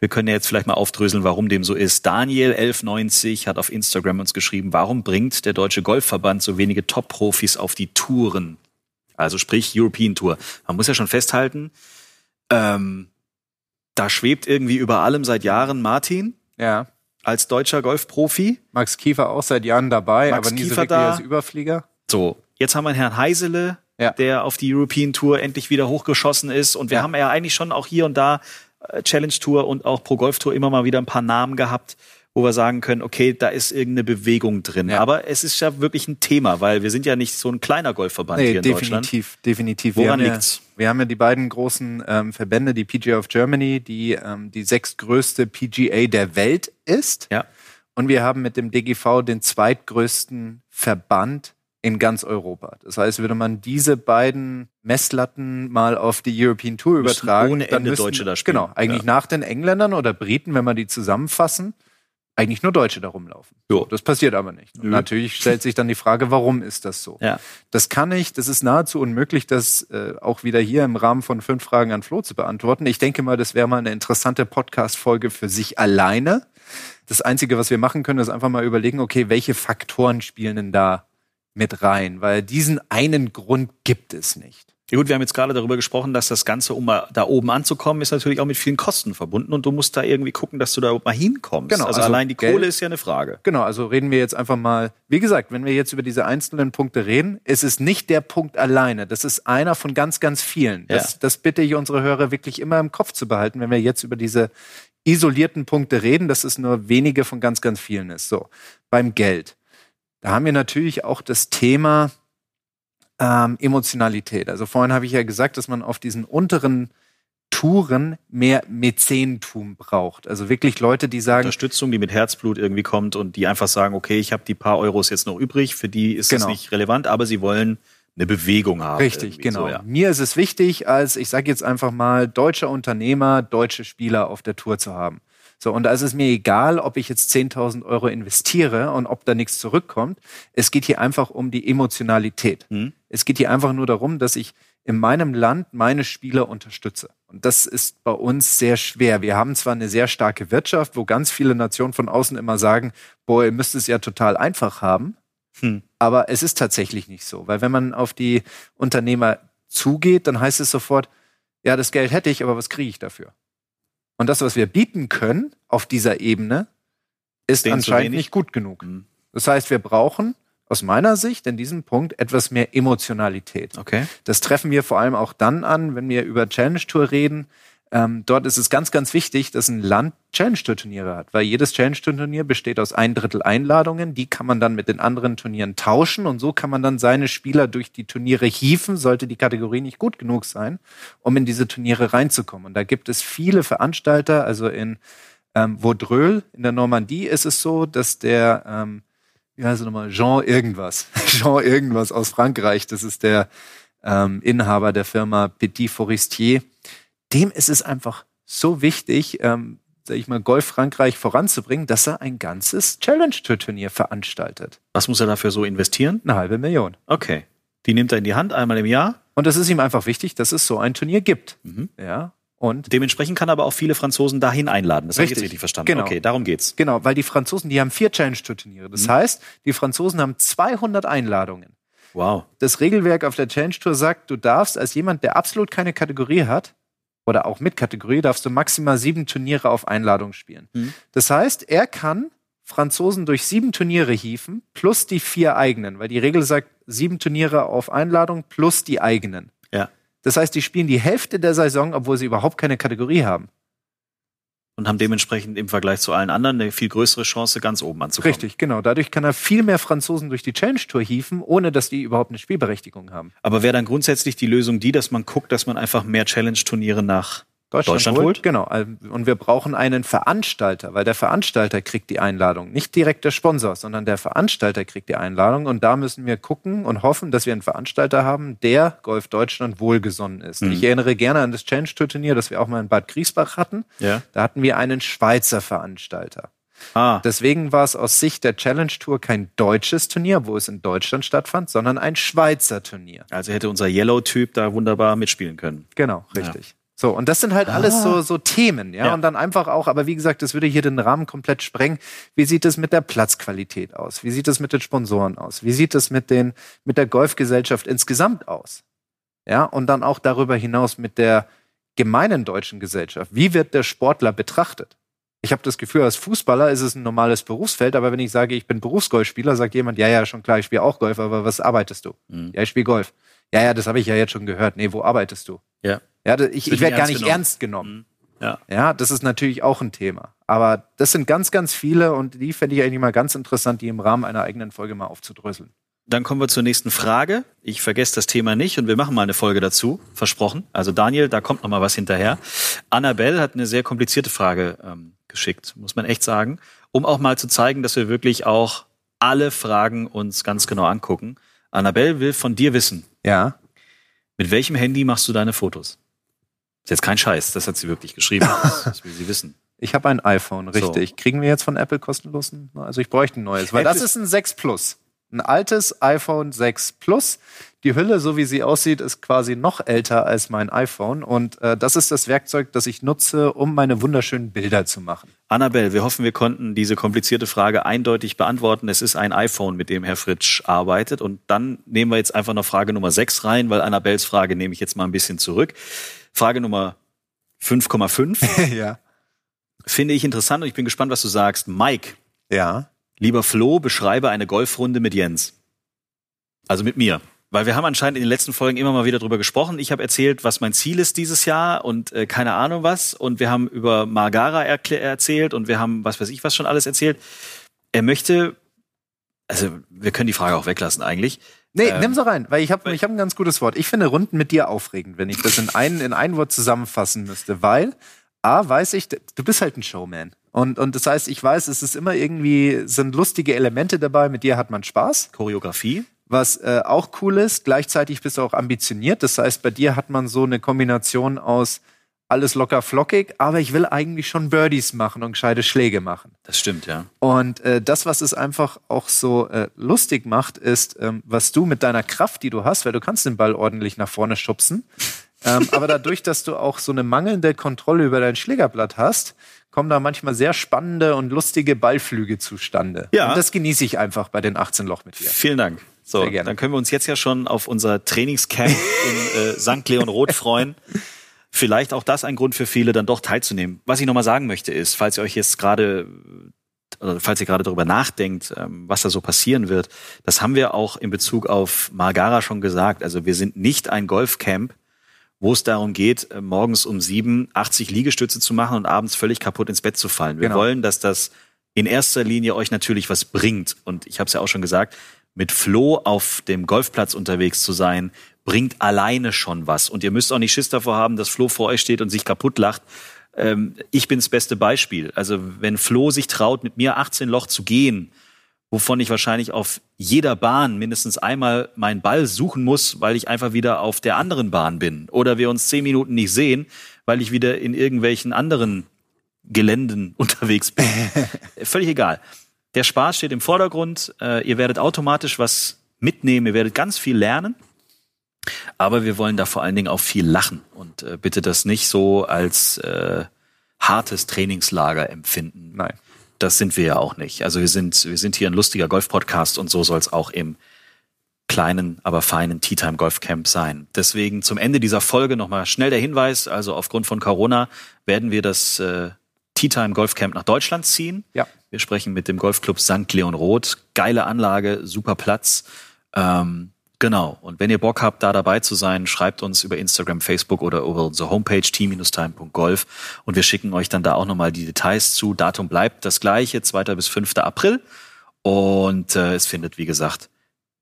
wir können ja jetzt vielleicht mal aufdröseln, warum dem so ist. Daniel 1190 hat auf Instagram uns geschrieben, warum bringt der Deutsche Golfverband so wenige Top-Profis auf die Touren? Also sprich European Tour. Man muss ja schon festhalten, ähm, da schwebt irgendwie über allem seit Jahren Martin Ja. Als deutscher Golfprofi. Max Kiefer auch seit Jahren dabei, Max aber nie so Kiefer wirklich da. als Überflieger. So, jetzt haben wir einen Herrn Heisele, Ja. der auf die European Tour endlich wieder hochgeschossen ist. Und wir Ja. haben ja eigentlich schon auch hier und da äh, Challenge Tour und auch Pro Golf Tour immer mal wieder ein paar Namen gehabt, wo wir sagen können, okay, da ist irgendeine Bewegung drin. Ja. Aber es ist ja wirklich ein Thema, weil wir sind ja nicht so ein kleiner Golfverband Nee, hier in Deutschland. definitiv, definitiv. Woran liegt's? Wir haben ja die beiden großen ähm, Verbände, die PGA of Germany, die ähm, die sechstgrößte PGA der Welt ist. Ja. Und wir haben mit dem DGV den zweitgrößten Verband in ganz Europa. Das heißt, würde man diese beiden Messlatten mal auf die European Tour Müssten übertragen, ohne dann Ende müssten, Deutsche da spielen. Genau, eigentlich Ja. nach den Engländern oder Briten, wenn man die zusammenfassen, eigentlich nur Deutsche da rumlaufen. Jo. Das passiert aber nicht. Natürlich stellt sich dann die Frage, warum ist das so? Ja. Das kann ich, das ist nahezu unmöglich, das äh, auch wieder hier im Rahmen von fünf Fragen an Flo zu beantworten. Ich denke mal, das wäre mal eine interessante Podcast-Folge für sich alleine. Das Einzige, was wir machen können, ist einfach mal überlegen, okay, welche Faktoren spielen denn da mit rein? Weil diesen einen Grund gibt es nicht. Ja gut, wir haben jetzt gerade darüber gesprochen, dass das Ganze, um mal da oben anzukommen, ist natürlich auch mit vielen Kosten verbunden und du musst da irgendwie gucken, dass du da mal hinkommst. Genau, also, also allein die Geld- Kohle ist ja eine Frage. Genau, also reden wir jetzt einfach mal, wie gesagt, wenn wir jetzt über diese einzelnen Punkte reden, ist es nicht der Punkt alleine. Das ist einer von ganz, ganz vielen. Das, Ja. das bitte ich unsere Hörer wirklich immer im Kopf zu behalten, wenn wir jetzt über diese isolierten Punkte reden, dass es nur wenige von ganz, ganz vielen ist. So, beim Geld. Da haben wir natürlich auch das Thema ähm, Emotionalität. Also vorhin habe ich ja gesagt, dass man auf diesen unteren Touren mehr Mäzentum braucht. Also wirklich Leute, die sagen, Unterstützung, die mit Herzblut irgendwie kommt und die einfach sagen, okay, ich habe die paar Euros jetzt noch übrig, für die ist Genau. es nicht relevant, aber sie wollen eine Bewegung haben. Richtig, genau. So, ja. Mir ist es wichtig, als ich sage jetzt einfach mal deutscher Unternehmer, deutsche Spieler auf der Tour zu haben. So, und da ist es mir egal, ob ich jetzt 10.000 Euro investiere und ob da nichts zurückkommt. Es geht hier einfach um die Emotionalität. Mhm. Es geht hier einfach nur darum, dass ich in meinem Land meine Spieler unterstütze. Und das ist bei uns sehr schwer. Wir haben zwar eine sehr starke Wirtschaft, wo ganz viele Nationen von außen immer sagen, boah, ihr müsst es ja total einfach haben. Hm. Aber es ist tatsächlich nicht so, weil wenn man auf die Unternehmer zugeht, dann heißt es sofort, ja, das Geld hätte ich, aber was kriege ich dafür? Und das, was wir bieten können auf dieser Ebene, ist zu anscheinend nicht gut genug. Hm. Das heißt, wir brauchen aus meiner Sicht in diesem Punkt etwas mehr Emotionalität. Okay. Das treffen wir vor allem auch dann an, wenn wir über Challenge Tour reden. Ähm, dort ist es ganz, ganz wichtig, dass ein Land Challenge Tour Turniere hat, weil jedes Challenge Tour Turnier besteht aus ein Drittel Einladungen. Die kann man dann mit den anderen Turnieren tauschen und so kann man dann seine Spieler durch die Turniere hieven, sollte die Kategorie nicht gut genug sein, um in diese Turniere reinzukommen. Und da gibt es viele Veranstalter, also in ähm, Vaudreuil in der Normandie ist es so, dass der ähm, wie heißt er nochmal, Jean irgendwas. Jean irgendwas aus Frankreich. Das ist der ähm, Inhaber der Firma Petit Forestier. Dem ist es einfach so wichtig, ähm, sag ich mal, Golf Frankreich voranzubringen, dass er ein ganzes Challenge-Tour-Turnier veranstaltet. Was muss er dafür so investieren? Eine halbe Million. Okay. Die nimmt er in die Hand einmal im Jahr. Und es ist ihm einfach wichtig, dass es so ein Turnier gibt. Mhm. Ja. Und Dementsprechend kann er aber auch viele Franzosen dahin einladen. Das habe ich jetzt Richtig. verstanden. Genau. Okay, darum geht's. genau, weil die Franzosen, die haben vier Challenge-Tour-Turniere. Das heißt, die Franzosen haben 200 Einladungen. Wow. das Regelwerk auf der Challenge Tour sagt, du darfst als jemand, der absolut keine Kategorie hat, oder auch mit Kategorie, darfst du maximal sieben Turniere auf Einladung spielen. Mhm. Das heißt, er kann Franzosen durch sieben Turniere hieven, plus die vier eigenen, weil die Regel sagt, sieben Turniere auf Einladung plus die eigenen. Ja. Das heißt, die spielen die Hälfte der Saison, obwohl sie überhaupt keine Kategorie haben. Und haben dementsprechend im Vergleich zu allen anderen eine viel größere Chance, ganz oben anzukommen. Richtig, genau. Dadurch kann er viel mehr Franzosen durch die Challenge Tour hieven, ohne dass die überhaupt eine Spielberechtigung haben. Aber wäre dann grundsätzlich die Lösung die, dass man guckt, dass man einfach mehr Challenge-Turniere nach Deutschland holt? Genau. Und wir brauchen einen Veranstalter, weil der Veranstalter kriegt die Einladung. Nicht direkt der Sponsor, sondern der Veranstalter kriegt die Einladung. Und da müssen wir gucken und hoffen, dass wir einen Veranstalter haben, der Golf Deutschland wohlgesonnen ist. Mhm. Ich erinnere gerne an das Challenge Tour Turnier, das wir auch mal in Bad Griesbach hatten. Ja. Da hatten wir einen Schweizer Veranstalter. Ah, Deswegen war es aus Sicht der Challenge Tour kein deutsches Turnier, wo es in Deutschland stattfand, sondern ein Schweizer Turnier. also hätte unser Yellow-Typ da wunderbar mitspielen können. Genau, richtig. So, und das sind halt alles so, so Themen, ja? Ja. Und dann einfach auch, aber wie gesagt, das würde hier den Rahmen komplett sprengen. Wie sieht es mit der Platzqualität aus? Wie sieht es mit den Sponsoren aus? Wie sieht es mit den, mit der Golfgesellschaft insgesamt aus? Ja, und dann auch darüber hinaus mit der gemeinen deutschen Gesellschaft. Wie wird der Sportler betrachtet? Ich habe das Gefühl, als Fußballer ist es ein normales Berufsfeld, aber wenn ich sage, ich bin Berufsgolfspieler, sagt jemand, ja, ja, schon klar, ich spiele auch Golf, aber was arbeitest du? Mhm. Ja, ich spiele Golf. Ja, ja, das habe ich ja jetzt schon gehört. Nee, wo arbeitest du? Ja. Ja, ich, ich werde gar nicht genommen. ernst genommen. Ja. Ja, das ist natürlich auch ein Thema. Aber das sind ganz, ganz viele und die fände ich eigentlich mal ganz interessant, die im Rahmen einer eigenen Folge mal aufzudröseln. Dann kommen wir zur nächsten Frage. Ich vergesse das Thema nicht und wir machen mal eine Folge dazu, versprochen. Also Daniel, da kommt noch mal was hinterher. Annabelle hat eine sehr komplizierte Frage ähm, geschickt, muss man echt sagen, um auch mal zu zeigen, dass wir wirklich auch alle Fragen uns ganz genau angucken. Annabelle will von dir wissen, Ja. mit welchem Handy machst du deine Fotos? Ist jetzt kein Scheiß, das hat sie wirklich geschrieben. Das, will sie wissen. Ich habe ein iPhone, richtig. Kriegen wir jetzt von Apple kostenlos ein? Also ich bräuchte ein neues, weil Apple das ist ein 6 Plus. Ein altes iPhone 6 Plus. Die Hülle, so wie sie aussieht, ist quasi noch älter als mein iPhone. Und äh, das ist das Werkzeug, das ich nutze, um meine wunderschönen Bilder zu machen. Annabelle, wir hoffen, wir konnten diese komplizierte Frage eindeutig beantworten. Es ist ein iPhone, mit dem Herr Fritsch arbeitet. Und dann nehmen wir jetzt einfach noch Frage Nummer 6 rein, weil Annabelles Frage nehme ich jetzt mal ein bisschen zurück. Frage Nummer 5,5 ja. finde ich interessant und ich bin gespannt, was du sagst. Mike, Ja. lieber Flo, beschreibe eine Golfrunde mit Jens. Also mit mir. Weil wir haben anscheinend in den letzten Folgen immer mal wieder drüber gesprochen. Ich habe erzählt, was mein Ziel ist dieses Jahr und äh, keine Ahnung was. Und wir haben über Margara erzählt und wir haben was weiß ich was schon alles erzählt. Er möchte, also wir können die Frage auch weglassen eigentlich. Nee, Ähm, nimm so rein, weil ich habe ich hab ein ganz gutes Wort. Ich finde Runden mit dir aufregend, wenn ich das in ein, in ein Wort zusammenfassen müsste, weil A, weiß ich, du bist halt ein Showman. Und, und das heißt, ich weiß, es ist immer irgendwie, sind lustige Elemente dabei, mit dir hat man Spaß. Choreografie. Was äh, auch cool ist, gleichzeitig bist du auch ambitioniert. Das heißt, bei dir hat man so eine Kombination aus alles locker flockig, aber ich will eigentlich schon Birdies machen und gescheite Schläge machen. Das stimmt, ja. Und äh, das, was es einfach auch so äh, lustig macht, ist, ähm, was du mit deiner Kraft, die du hast, weil du kannst den Ball ordentlich nach vorne schubsen. ähm, aber dadurch, dass du auch so eine mangelnde Kontrolle über dein Schlägerblatt hast, kommen da manchmal sehr spannende und lustige Ballflüge zustande. Ja. Und das genieße ich einfach bei den 18 Loch mit dir. Vielen Dank. So, Sehr gerne. dann können wir uns jetzt ja schon auf unser Trainingscamp in äh, St. Leon Roth freuen. Vielleicht auch das ein Grund für viele, dann doch teilzunehmen. Was ich nochmal sagen möchte, ist, falls ihr euch jetzt gerade, falls ihr gerade darüber nachdenkt, ähm, was da so passieren wird, das haben wir auch in Bezug auf Margara schon gesagt. Also wir sind nicht ein Golfcamp, wo es darum geht, äh, morgens um sieben 80 Liegestütze zu machen und abends völlig kaputt ins Bett zu fallen. Wir Genau. wollen, dass das in erster Linie euch natürlich was bringt. Und ich habe es ja auch schon gesagt, mit Flo auf dem Golfplatz unterwegs zu sein, bringt alleine schon was. Und ihr müsst auch nicht Schiss davor haben, dass Flo vor euch steht und sich kaputt lacht. Ähm, ich bin das beste Beispiel. Also wenn Flo sich traut, mit mir 18 Loch zu gehen, wovon ich wahrscheinlich auf jeder Bahn mindestens einmal meinen Ball suchen muss, weil ich einfach wieder auf der anderen Bahn bin. Oder wir uns zehn Minuten nicht sehen, weil ich wieder in irgendwelchen anderen Geländen unterwegs bin. Völlig egal. Der Spaß steht im Vordergrund. Äh, ihr werdet automatisch was mitnehmen. Ihr werdet ganz viel lernen. Aber wir wollen da vor allen Dingen auch viel lachen. Und äh, bitte das nicht so als äh, hartes Trainingslager empfinden. Nein. Das sind wir ja auch nicht. Also wir sind, wir sind hier ein lustiger Golf-Podcast und so soll es auch im kleinen, aber feinen Tea Time Golf Camp sein. Deswegen zum Ende dieser Folge nochmal schnell der Hinweis. Also aufgrund von Corona werden wir das äh, Tea Time Golf Camp nach Deutschland ziehen. Ja. Wir sprechen mit dem Golfclub St. Leon Roth. Geile Anlage, super Platz. Ähm, genau. Und wenn ihr Bock habt, da dabei zu sein, schreibt uns über Instagram, Facebook oder über unsere Homepage t-time.golf und wir schicken euch dann da auch nochmal die Details zu. Datum bleibt das gleiche, 2. bis 5. April. Und äh, es findet, wie gesagt,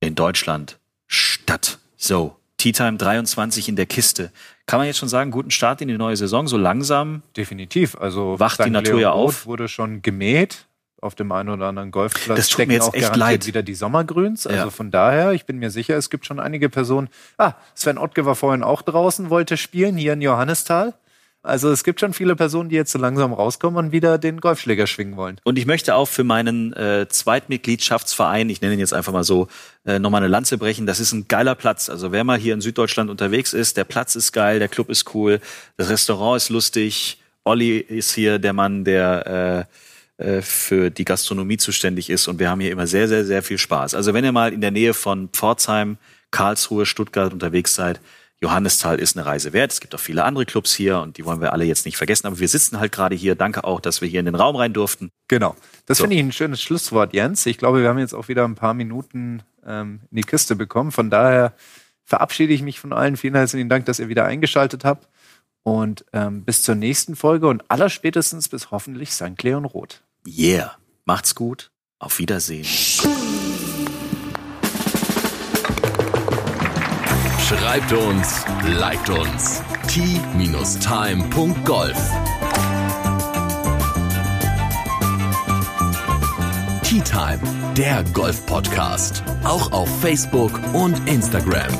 in Deutschland statt. So, Tea Time 23 in der Kiste. Kann man jetzt schon sagen, guten Start in die neue Saison, so langsam? Definitiv. Also Wacht die. Natur ja auf. wurde schon gemäht. Auf dem einen oder anderen Golfplatz Das tut mir stecken jetzt auch echt leid. wieder die Sommergrüns. Also Ja. von daher, ich bin mir sicher, es gibt schon einige Personen. Ah, Sven Ottke war vorhin auch draußen, wollte spielen, hier in Johannisthal. Also es gibt schon viele Personen, die jetzt so langsam rauskommen und wieder den Golfschläger schwingen wollen. Und ich möchte auch für meinen äh, Zweitmitgliedschaftsverein, ich nenne ihn jetzt einfach mal so, äh, nochmal eine Lanze brechen. Das ist ein geiler Platz. Also wer mal hier in Süddeutschland unterwegs ist, der Platz ist geil, der Club ist cool, das Restaurant ist lustig. Olli ist hier der Mann, der äh, für die Gastronomie zuständig ist. Und wir haben hier immer sehr, sehr, sehr viel Spaß. Also wenn ihr mal in der Nähe von Pforzheim, Karlsruhe, Stuttgart unterwegs seid, Johannisthal ist eine Reise wert. Es gibt auch viele andere Clubs hier und die wollen wir alle jetzt nicht vergessen. Aber wir sitzen halt gerade hier. Danke auch, dass wir hier in den Raum rein durften. Genau. Das So. finde ich ein schönes Schlusswort, Jens. Ich glaube, wir haben jetzt auch wieder ein paar Minuten ähm, in die Kiste bekommen. Von daher verabschiede ich mich von allen. Vielen herzlichen Dank, dass ihr wieder eingeschaltet habt. Und ähm, bis zur nächsten Folge und allerspätestens bis hoffentlich St. Leon Roth. Yeah. Macht's gut. Auf Wiedersehen. Schreibt uns, liked uns. t-time.golf Tea Time, der Golf-Podcast. Auch auf Facebook und Instagram.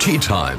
Tea Time.